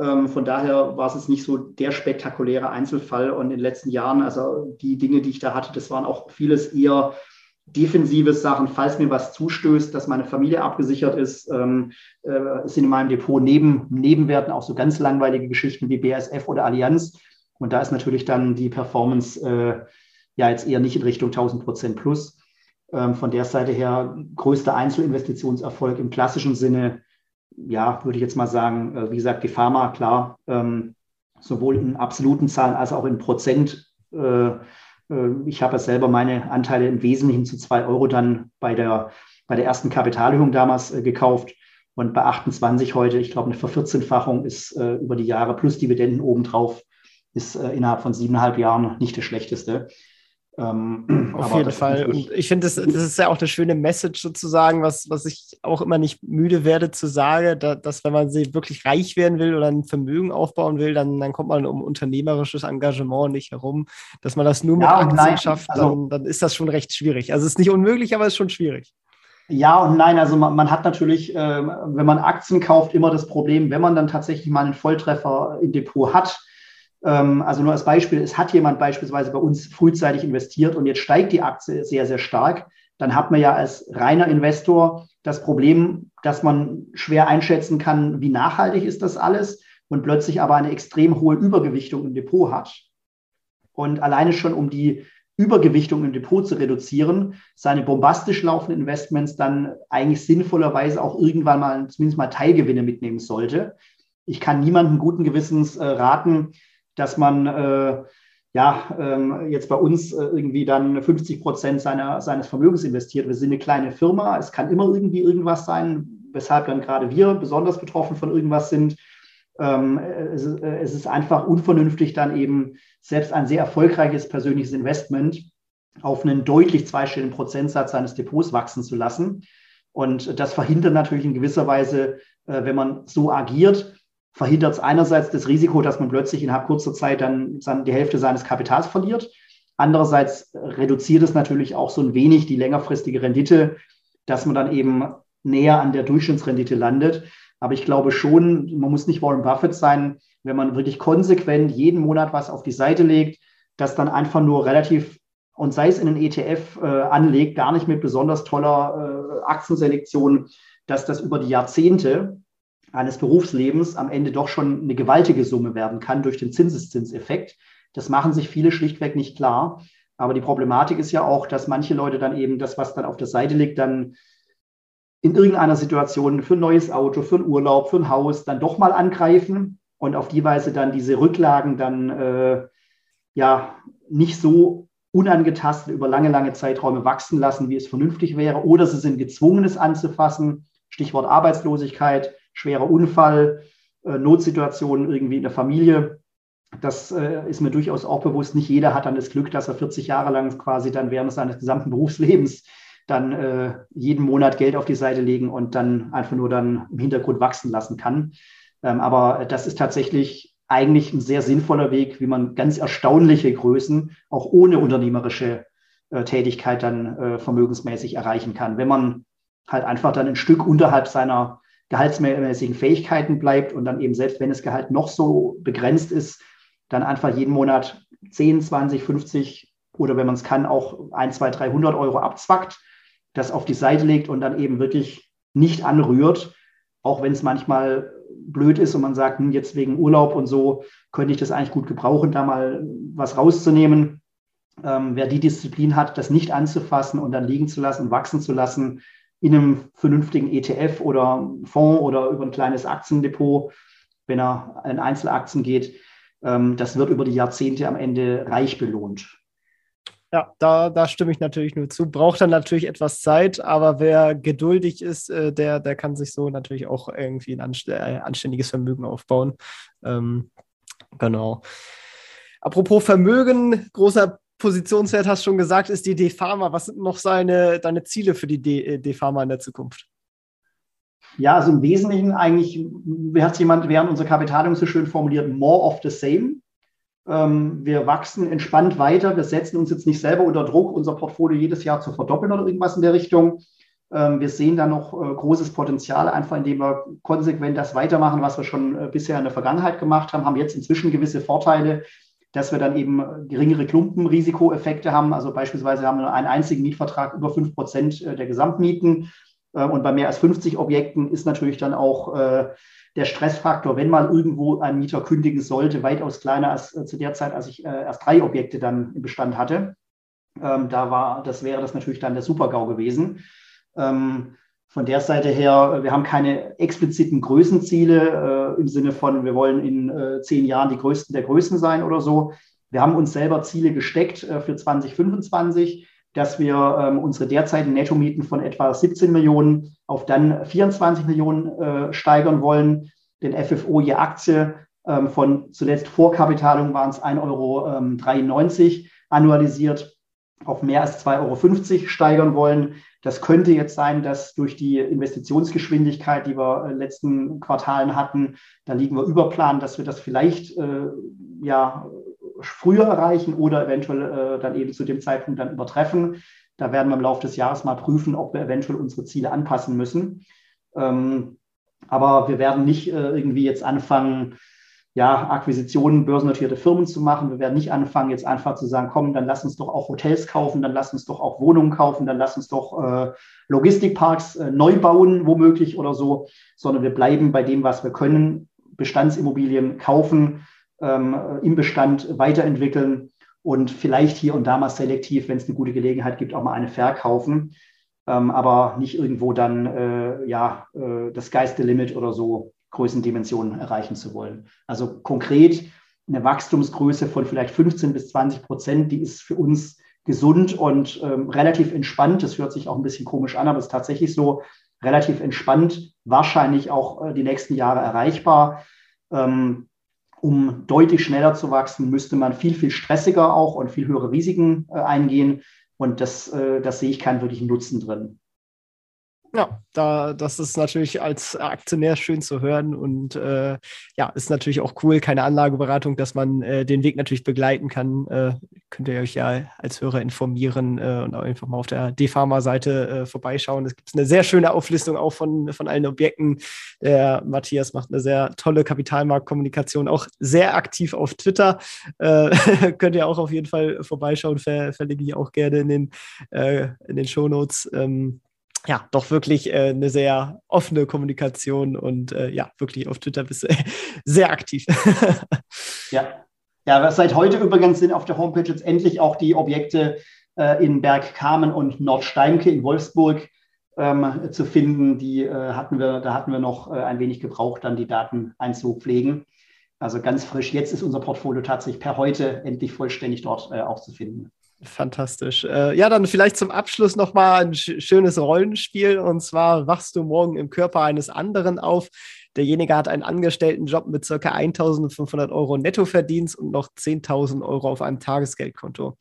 Ähm, von daher war es jetzt nicht so der spektakuläre Einzelfall. Und in den letzten Jahren, also die Dinge, die ich da hatte, das waren auch vieles eher defensive Sachen, falls mir was zustößt, dass meine Familie abgesichert ist, ähm, äh, sind in meinem Depot neben Nebenwerten auch so ganz langweilige Geschichten wie BASF oder Allianz. Und da ist natürlich dann die Performance äh, ja jetzt eher nicht in Richtung 1000 Prozent plus. Ähm, von der Seite her größter Einzelinvestitionserfolg im klassischen Sinne, ja, würde ich jetzt mal sagen, äh, wie gesagt, die Pharma, klar, ähm, sowohl in absoluten Zahlen als auch in Prozent. Äh, äh, ich habe selber meine Anteile im Wesentlichen zu zwei Euro dann bei der, bei der ersten Kapitalerhöhung damals gekauft. Und bei 28 heute, ich glaube, eine Vervierzehnfachung ist über die Jahre plus Dividenden obendrauf, ist innerhalb von siebeneinhalb Jahren nicht das Schlechteste. Ähm, Auf jeden Fall. Und ich finde, das, das ist ja auch eine schöne Message sozusagen, was, was ich auch immer nicht müde werde zu sagen, da, dass wenn man wirklich reich werden will oder ein Vermögen aufbauen will, dann, dann kommt man um unternehmerisches Engagement nicht herum. Dass man das nur mit ja, Aktien nein, schafft, also, dann, dann ist das schon recht schwierig. Also es ist nicht unmöglich, aber es ist schon schwierig. Ja und nein, also man, man hat natürlich, äh, wenn man Aktien kauft, immer das Problem, wenn man dann tatsächlich mal einen Volltreffer im Depot hat, also nur als Beispiel, es hat jemand beispielsweise bei uns frühzeitig investiert und jetzt steigt die Aktie sehr, sehr stark, dann hat man ja als reiner Investor das Problem, dass man schwer einschätzen kann, wie nachhaltig ist das alles und plötzlich aber eine extrem hohe Übergewichtung im Depot hat. Und alleine schon um die Übergewichtung im Depot zu reduzieren, seine bombastisch laufenden Investments dann eigentlich sinnvollerweise auch irgendwann mal zumindest mal Teilgewinne mitnehmen sollte. Ich kann niemandem guten Gewissens äh, raten, dass man äh, ja ähm, jetzt bei uns äh, irgendwie dann 50 Prozent seiner, seines Vermögens investiert. Wir sind eine kleine Firma, es kann immer irgendwie irgendwas sein, weshalb dann gerade wir besonders betroffen von irgendwas sind. Ähm, es, äh, es ist einfach unvernünftig, dann eben selbst ein sehr erfolgreiches persönliches Investment auf einen deutlich zweistelligen Prozentsatz seines Depots wachsen zu lassen. Und das verhindert natürlich in gewisser Weise, äh, wenn man so agiert, verhindert es einerseits das Risiko, dass man plötzlich innerhalb kurzer Zeit dann die Hälfte seines Kapitals verliert. Andererseits reduziert es natürlich auch so ein wenig die längerfristige Rendite, dass man dann eben näher an der Durchschnittsrendite landet. Aber ich glaube schon, man muss nicht Warren Buffett sein, wenn man wirklich konsequent jeden Monat was auf die Seite legt, das dann einfach nur relativ und sei es in einen ETF äh, anlegt, gar nicht mit besonders toller äh, Aktienselektion, dass das über die Jahrzehnte eines Berufslebens am Ende doch schon eine gewaltige Summe werden kann durch den Zinseszinseffekt. Das machen sich viele schlichtweg nicht klar. Aber die Problematik ist ja auch, dass manche Leute dann eben das, was dann auf der Seite liegt, dann in irgendeiner Situation für ein neues Auto, für einen Urlaub, für ein Haus dann doch mal angreifen und auf die Weise dann diese Rücklagen dann äh, ja nicht so unangetastet über lange, lange Zeiträume wachsen lassen, wie es vernünftig wäre. Oder sie sind gezwungen, es anzufassen. Stichwort Arbeitslosigkeit, schwerer Unfall, äh, Notsituationen irgendwie in der Familie. Das äh, ist mir durchaus auch bewusst. Nicht jeder hat dann das Glück, dass er 40 Jahre lang quasi dann während seines gesamten Berufslebens dann äh, jeden Monat Geld auf die Seite legen und dann einfach nur dann im Hintergrund wachsen lassen kann. Ähm, aber das ist tatsächlich eigentlich ein sehr sinnvoller Weg, wie man ganz erstaunliche Größen auch ohne unternehmerische äh, Tätigkeit dann äh, vermögensmäßig erreichen kann. Wenn man halt einfach dann ein Stück unterhalb seiner gehaltsmäßigen Fähigkeiten bleibt und dann eben selbst wenn das Gehalt noch so begrenzt ist, dann einfach jeden Monat 10, 20, 50 oder wenn man es kann, auch 1, 2, 300 Euro abzwackt, das auf die Seite legt und dann eben wirklich nicht anrührt, auch wenn es manchmal blöd ist und man sagt, hm, jetzt wegen Urlaub und so könnte ich das eigentlich gut gebrauchen, da mal was rauszunehmen. Ähm, wer die Disziplin hat, das nicht anzufassen und dann liegen zu lassen, wachsen zu lassen, in einem vernünftigen ETF oder Fonds oder über ein kleines Aktiendepot, wenn er in Einzelaktien geht, ähm, das wird über die Jahrzehnte am Ende reich belohnt. Ja, da, da stimme ich natürlich nur zu. Braucht dann natürlich etwas Zeit, aber wer geduldig ist, äh, der, der kann sich so natürlich auch irgendwie ein äh, anständiges Vermögen aufbauen. Ähm, genau. Apropos Vermögen, großer Positionswert hast schon gesagt, ist die D-Pharma. Was sind noch seine, deine Ziele für die D-Pharma in der Zukunft? Ja, also im Wesentlichen eigentlich, wie hat es jemand während unserer Kapitalung so schön formuliert, more of the same. Ähm, wir wachsen entspannt weiter. Wir setzen uns jetzt nicht selber unter Druck, unser Portfolio jedes Jahr zu verdoppeln oder irgendwas in der Richtung. Ähm, wir sehen da noch äh, großes Potenzial, einfach indem wir konsequent das weitermachen, was wir schon äh, bisher in der Vergangenheit gemacht haben, haben jetzt inzwischen gewisse Vorteile, dass wir dann eben geringere Klumpenrisikoeffekte haben. Also beispielsweise haben wir einen einzigen Mietvertrag über 5 Prozent äh, der Gesamtmieten. Und bei mehr als 50 Objekten ist natürlich dann auch der Stressfaktor, wenn mal irgendwo ein Mieter kündigen sollte, weitaus kleiner als äh, zu der Zeit, als ich äh, erst drei Objekte dann im Bestand hatte. Ähm, da war, das wäre das natürlich dann der Super-GAU gewesen. Von der Seite her, wir haben keine expliziten Größenziele äh, im Sinne von, wir wollen in äh, zehn Jahren die Größten der Größten sein oder so. Wir haben uns selber Ziele gesteckt äh, für 2025 dass wir ähm, unsere derzeitigen Nettomieten von etwa 17 Millionen auf dann 24 Millionen äh, steigern wollen. Den FFO je Aktie ähm, von zuletzt Vorkapitalung waren es 1,93 Euro ähm, annualisiert auf mehr als 2,50 Euro steigern wollen. Das könnte jetzt sein, dass durch die Investitionsgeschwindigkeit, die wir in den letzten Quartalen hatten, da liegen wir über Plan, dass wir das vielleicht äh, ja, früher erreichen oder eventuell äh, dann eben zu dem Zeitpunkt dann übertreffen. Da werden wir im Laufe des Jahres mal prüfen, ob wir eventuell unsere Ziele anpassen müssen. Ähm, aber wir werden nicht äh, irgendwie jetzt anfangen, ja, Akquisitionen, börsennotierte Firmen zu machen. Wir werden nicht anfangen, jetzt einfach zu sagen, komm, dann lass uns doch auch Hotels kaufen, dann lass uns doch auch Wohnungen kaufen, dann lass uns doch äh, Logistikparks äh, neu bauen, womöglich oder so, sondern wir bleiben bei dem, was wir können, Bestandsimmobilien kaufen, ähm, im Bestand weiterentwickeln und vielleicht hier und da mal selektiv, wenn es eine gute Gelegenheit gibt, auch mal eine verkaufen, ähm, aber nicht irgendwo dann äh, ja, äh, das Geiste-Limit oder so Größendimensionen erreichen zu wollen. Also konkret eine Wachstumsgröße von vielleicht 15 bis 20 Prozent, die ist für uns gesund und ähm, relativ entspannt. Das hört sich auch ein bisschen komisch an, aber es ist tatsächlich so relativ entspannt, wahrscheinlich auch äh, die nächsten Jahre erreichbar. Ähm, um deutlich schneller zu wachsen, müsste man viel, viel stressiger auch und viel höhere Risiken äh, eingehen. Und das, äh, das sehe ich keinen wirklichen Nutzen drin. Ja, da, das ist natürlich als Aktionär schön zu hören und äh, ja, ist natürlich auch cool, keine Anlageberatung, dass man äh, den Weg natürlich begleiten kann. Äh, könnt ihr euch ja als Hörer informieren äh, und auch einfach mal auf der D-Pharma-Seite äh, vorbeischauen. Es gibt eine sehr schöne Auflistung auch von, von allen Objekten. Der Matthias macht eine sehr tolle Kapitalmarktkommunikation, auch sehr aktiv auf Twitter. Äh, könnt ihr auch auf jeden Fall vorbeischauen, ver verlinke ich auch gerne in den, in den Shownotes. Ähm, ja, doch wirklich äh, eine sehr offene Kommunikation und äh, ja, wirklich auf Twitter bist du sehr aktiv. ja. ja, seit heute übrigens sind auf der Homepage jetzt endlich auch die Objekte äh, in Bergkamen und Nordsteimke in Wolfsburg ähm, zu finden. Die äh, hatten wir, da hatten wir noch äh, ein wenig gebraucht, dann die Daten einzupflegen. Also ganz frisch. Jetzt ist unser Portfolio tatsächlich per heute endlich vollständig dort äh, auch zu finden. Fantastisch. Äh, ja, dann vielleicht zum Abschluss nochmal ein sch schönes Rollenspiel. Und zwar wachst du morgen im Körper eines anderen auf. Derjenige hat einen Angestelltenjob mit ca. 1500 Euro Nettoverdienst und noch 10.000 Euro auf einem Tagesgeldkonto.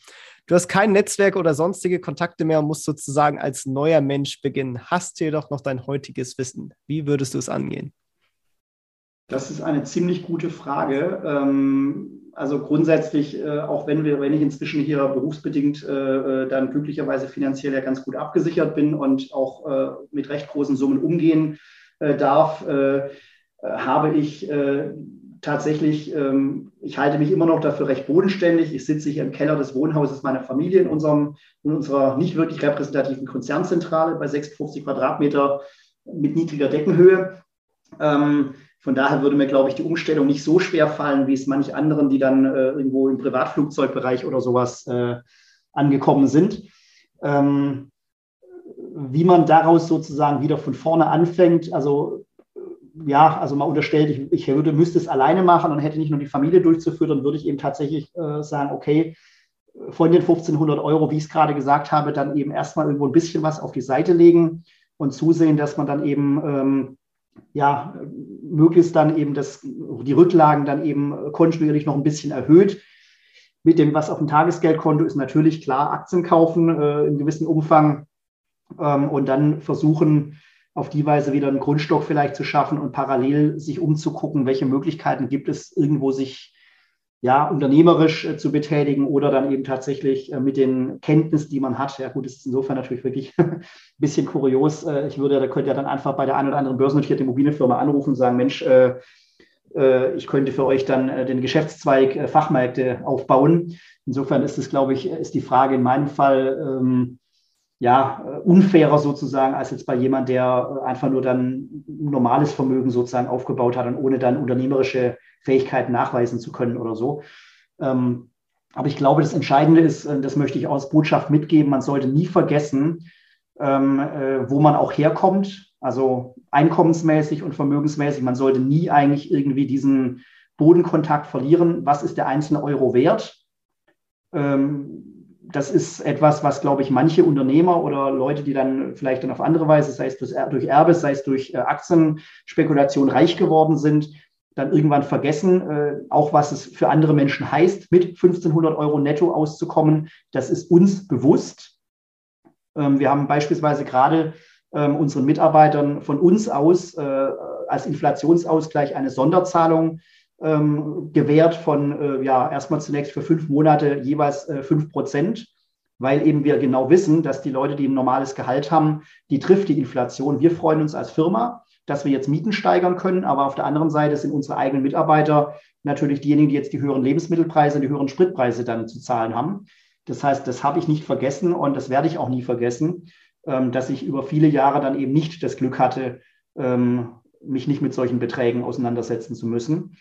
Du hast kein Netzwerk oder sonstige Kontakte mehr und musst sozusagen als neuer Mensch beginnen, hast jedoch noch dein heutiges Wissen. Wie würdest du es angehen? Das ist eine ziemlich gute Frage. Ähm also grundsätzlich, äh, auch wenn wir, wenn ich inzwischen hier berufsbedingt äh, äh, dann glücklicherweise finanziell ja ganz gut abgesichert bin und auch mit recht großen Summen umgehen darf, habe ich tatsächlich, ähm, ich halte mich immer noch dafür recht bodenständig. Ich sitze hier im Keller des Wohnhauses meiner Familie in, unserem, in unserer nicht wirklich repräsentativen Konzernzentrale bei 56 Quadratmeter mit niedriger Deckenhöhe. Ähm, von daher würde mir, glaube ich, die Umstellung nicht so schwer fallen, wie es manch anderen, die dann äh, irgendwo im Privatflugzeugbereich oder sowas äh, angekommen sind. Ähm, wie man daraus sozusagen wieder von vorne anfängt, also ja, also mal unterstellt, ich, ich würde, müsste es alleine machen und hätte nicht nur die Familie durchzuführen, dann würde ich eben tatsächlich äh, sagen, okay, von den 1500 Euro, wie ich es gerade gesagt habe, dann eben erstmal irgendwo ein bisschen was auf die Seite legen und zusehen, dass man dann eben ähm, ja, möglichst dann eben das, die Rücklagen dann eben kontinuierlich noch ein bisschen erhöht. Mit dem, was auf dem Tagesgeldkonto ist, natürlich klar Aktien kaufen äh, in gewissem Umfang ähm, und dann versuchen, auf die Weise wieder einen Grundstock vielleicht zu schaffen und parallel sich umzugucken, welche Möglichkeiten gibt es, irgendwo sich ja, unternehmerisch äh, zu betätigen oder dann eben tatsächlich äh, mit den Kenntnissen, die man hat. Ja, gut, das ist insofern natürlich wirklich ein bisschen kurios. Äh, ich würde, da könnte ja dann einfach bei der einen oder anderen börsennotierten Immobilienfirma anrufen und sagen, Mensch, ich könnte für euch dann den Geschäftszweig Fachmärkte aufbauen. Insofern ist es, glaube ich, ist die Frage in meinem Fall ähm, ja, unfairer sozusagen als jetzt bei jemand, der einfach nur dann normales Vermögen sozusagen aufgebaut hat und ohne dann unternehmerische Fähigkeiten nachweisen zu können oder so. Ähm, aber ich glaube, das Entscheidende ist, äh, das möchte ich aus Botschaft mitgeben, man sollte nie vergessen, ähm, äh, wo man auch herkommt, also einkommensmäßig und vermögensmäßig. Man sollte nie eigentlich irgendwie diesen Bodenkontakt verlieren. Was ist der einzelne Euro wert? Das ist etwas, was, glaube ich, manche Unternehmer oder Leute, die dann vielleicht dann auf andere Weise, sei es durch Erbe, sei es durch äh, Aktienspekulation reich geworden sind, dann irgendwann vergessen, äh, auch was es für andere Menschen heißt, mit 1500 Euro netto auszukommen. Das ist uns bewusst. Ähm, wir haben beispielsweise gerade ähm, unseren Mitarbeitern von uns aus äh, als Inflationsausgleich eine Sonderzahlung ähm, gewährt von, äh, ja, erstmal zunächst für fünf Monate jeweils äh, fünf Prozent, weil eben wir genau wissen, dass die Leute, die ein normales Gehalt haben, die trifft die Inflation. Wir freuen uns als Firma, dass wir jetzt Mieten steigern können. Aber auf der anderen Seite sind unsere eigenen Mitarbeiter natürlich diejenigen, die jetzt die höheren Lebensmittelpreise, die höheren Spritpreise dann zu zahlen haben. Das heißt, das habe ich nicht vergessen und das werde ich auch nie vergessen, ähm, dass ich über viele Jahre dann eben nicht das Glück hatte, ähm, mich nicht mit solchen Beträgen auseinandersetzen zu müssen.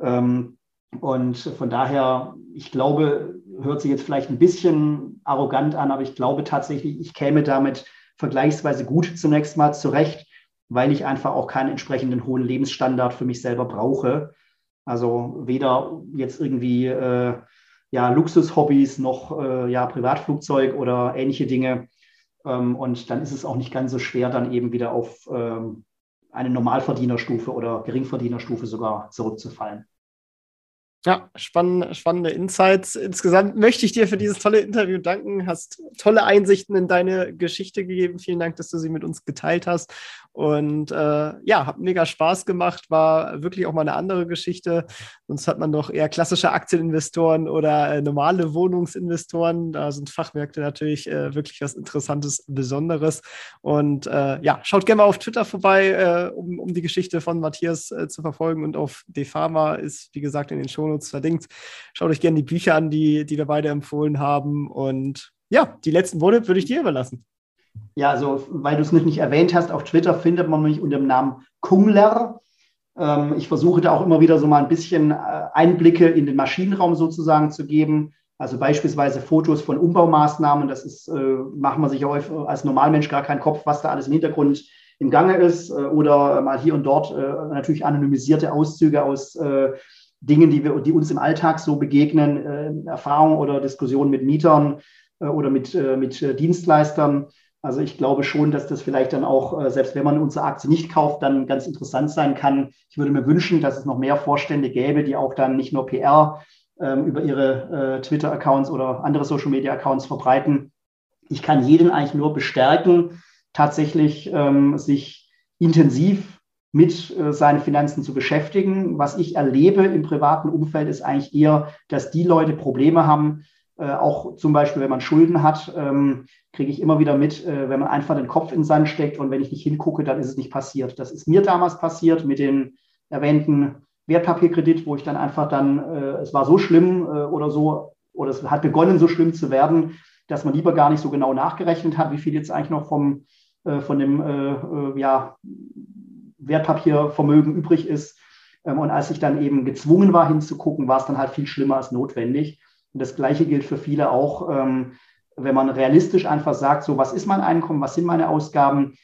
Ähm, und von daher, ich glaube, hört sich jetzt vielleicht ein bisschen arrogant an, aber ich glaube tatsächlich, ich käme damit vergleichsweise gut zunächst mal zurecht, weil ich einfach auch keinen entsprechenden hohen Lebensstandard für mich selber brauche. Also weder jetzt irgendwie äh, ja, Luxushobbys noch äh, ja, Privatflugzeug oder ähnliche Dinge. Ähm, und dann ist es auch nicht ganz so schwer, dann eben wieder auf ähm, eine Normalverdienerstufe oder Geringverdienerstufe sogar zurückzufallen. Ja, spannende, spannende Insights. Insgesamt möchte ich dir für dieses tolle Interview danken. Hast tolle Einsichten in deine Geschichte gegeben. Vielen Dank, dass du sie mit uns geteilt hast. Und äh, ja, hat mega Spaß gemacht. War wirklich auch mal eine andere Geschichte. Sonst hat man doch eher klassische Aktieninvestoren oder äh, normale Wohnungsinvestoren. Da sind Fachmärkte natürlich äh, wirklich was Interessantes, Besonderes. Und äh, ja, schaut gerne mal auf Twitter vorbei, äh, um, um die Geschichte von Matthias äh, zu verfolgen. Und auf Defama ist, wie gesagt, in den Show Shownotes verlinkt. Schaut euch gerne die Bücher an, die, die wir beide empfohlen haben. Und ja, die letzten Worte würde ich dir überlassen. Ja, also weil du es nicht, erwähnt hast, auf Twitter findet man mich unter dem Namen Kungler. Ähm, ich versuche da auch immer wieder so mal ein bisschen äh, Einblicke in den Maschinenraum sozusagen zu geben. Also beispielsweise Fotos von Umbaumaßnahmen. Das ist, äh, macht man sich als Normalmensch gar keinen Kopf, was da alles im Hintergrund im Gange ist. Äh, oder mal hier und dort äh, natürlich anonymisierte Auszüge aus äh, Dingen, die, wir, die uns im Alltag so begegnen, äh, Erfahrungen oder Diskussionen mit Mietern äh, oder mit, äh, mit äh, Dienstleistern. Also ich glaube schon, dass das vielleicht dann auch, äh, selbst wenn man unsere Aktie nicht kauft, dann ganz interessant sein kann. Ich würde mir wünschen, dass es noch mehr Vorstände gäbe, die auch dann nicht nur PR ähm, über ihre äh, Twitter-Accounts oder andere Social-Media-Accounts verbreiten. Ich kann jeden eigentlich nur bestärken, tatsächlich ähm, sich intensiv mit äh, seinen Finanzen zu beschäftigen. Was ich erlebe im privaten Umfeld ist eigentlich eher, dass die Leute Probleme haben, äh, auch zum Beispiel, wenn man Schulden hat, ähm, kriege ich immer wieder mit, äh, wenn man einfach den Kopf in den Sand steckt und wenn ich nicht hingucke, dann ist es nicht passiert. Das ist mir damals passiert mit den erwähnten Wertpapierkredit, wo ich dann einfach dann, es war so schlimm oder so, oder es hat begonnen, so schlimm zu werden, dass man lieber gar nicht so genau nachgerechnet hat, wie viel jetzt eigentlich noch vom, von dem ja, Wertpapiervermögen übrig ist. Ähm, und als ich dann eben gezwungen war hinzugucken, war es dann halt viel schlimmer als notwendig. Und das Gleiche gilt für viele auch, ähm, wenn man realistisch einfach sagt, so was ist mein Einkommen, was sind meine Ausgaben,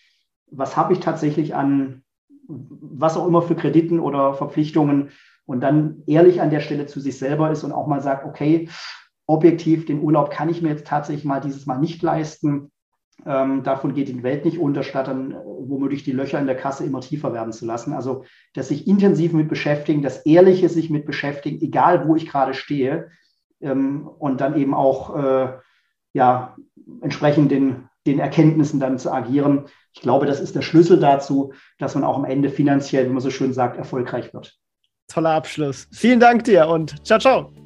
was habe ich tatsächlich an was auch immer für Krediten oder Verpflichtungen und dann ehrlich an der Stelle zu sich selber ist und auch mal sagt, okay, objektiv, den Urlaub kann ich mir jetzt tatsächlich mal dieses Mal nicht leisten. Ähm, davon geht die Welt nicht unter, statt dann äh, womöglich die Löcher in der Kasse immer tiefer werden zu lassen. Also, dass sich intensiv mit beschäftigen, das Ehrliche sich mit beschäftigen, egal wo ich gerade stehe, ähm, und dann eben auch äh, ja, entsprechend den, den Erkenntnissen dann zu agieren. Ich glaube, das ist der Schlüssel dazu, dass man auch am Ende finanziell, wie man so schön sagt, erfolgreich wird. Toller Abschluss. Vielen Dank dir und ciao, ciao.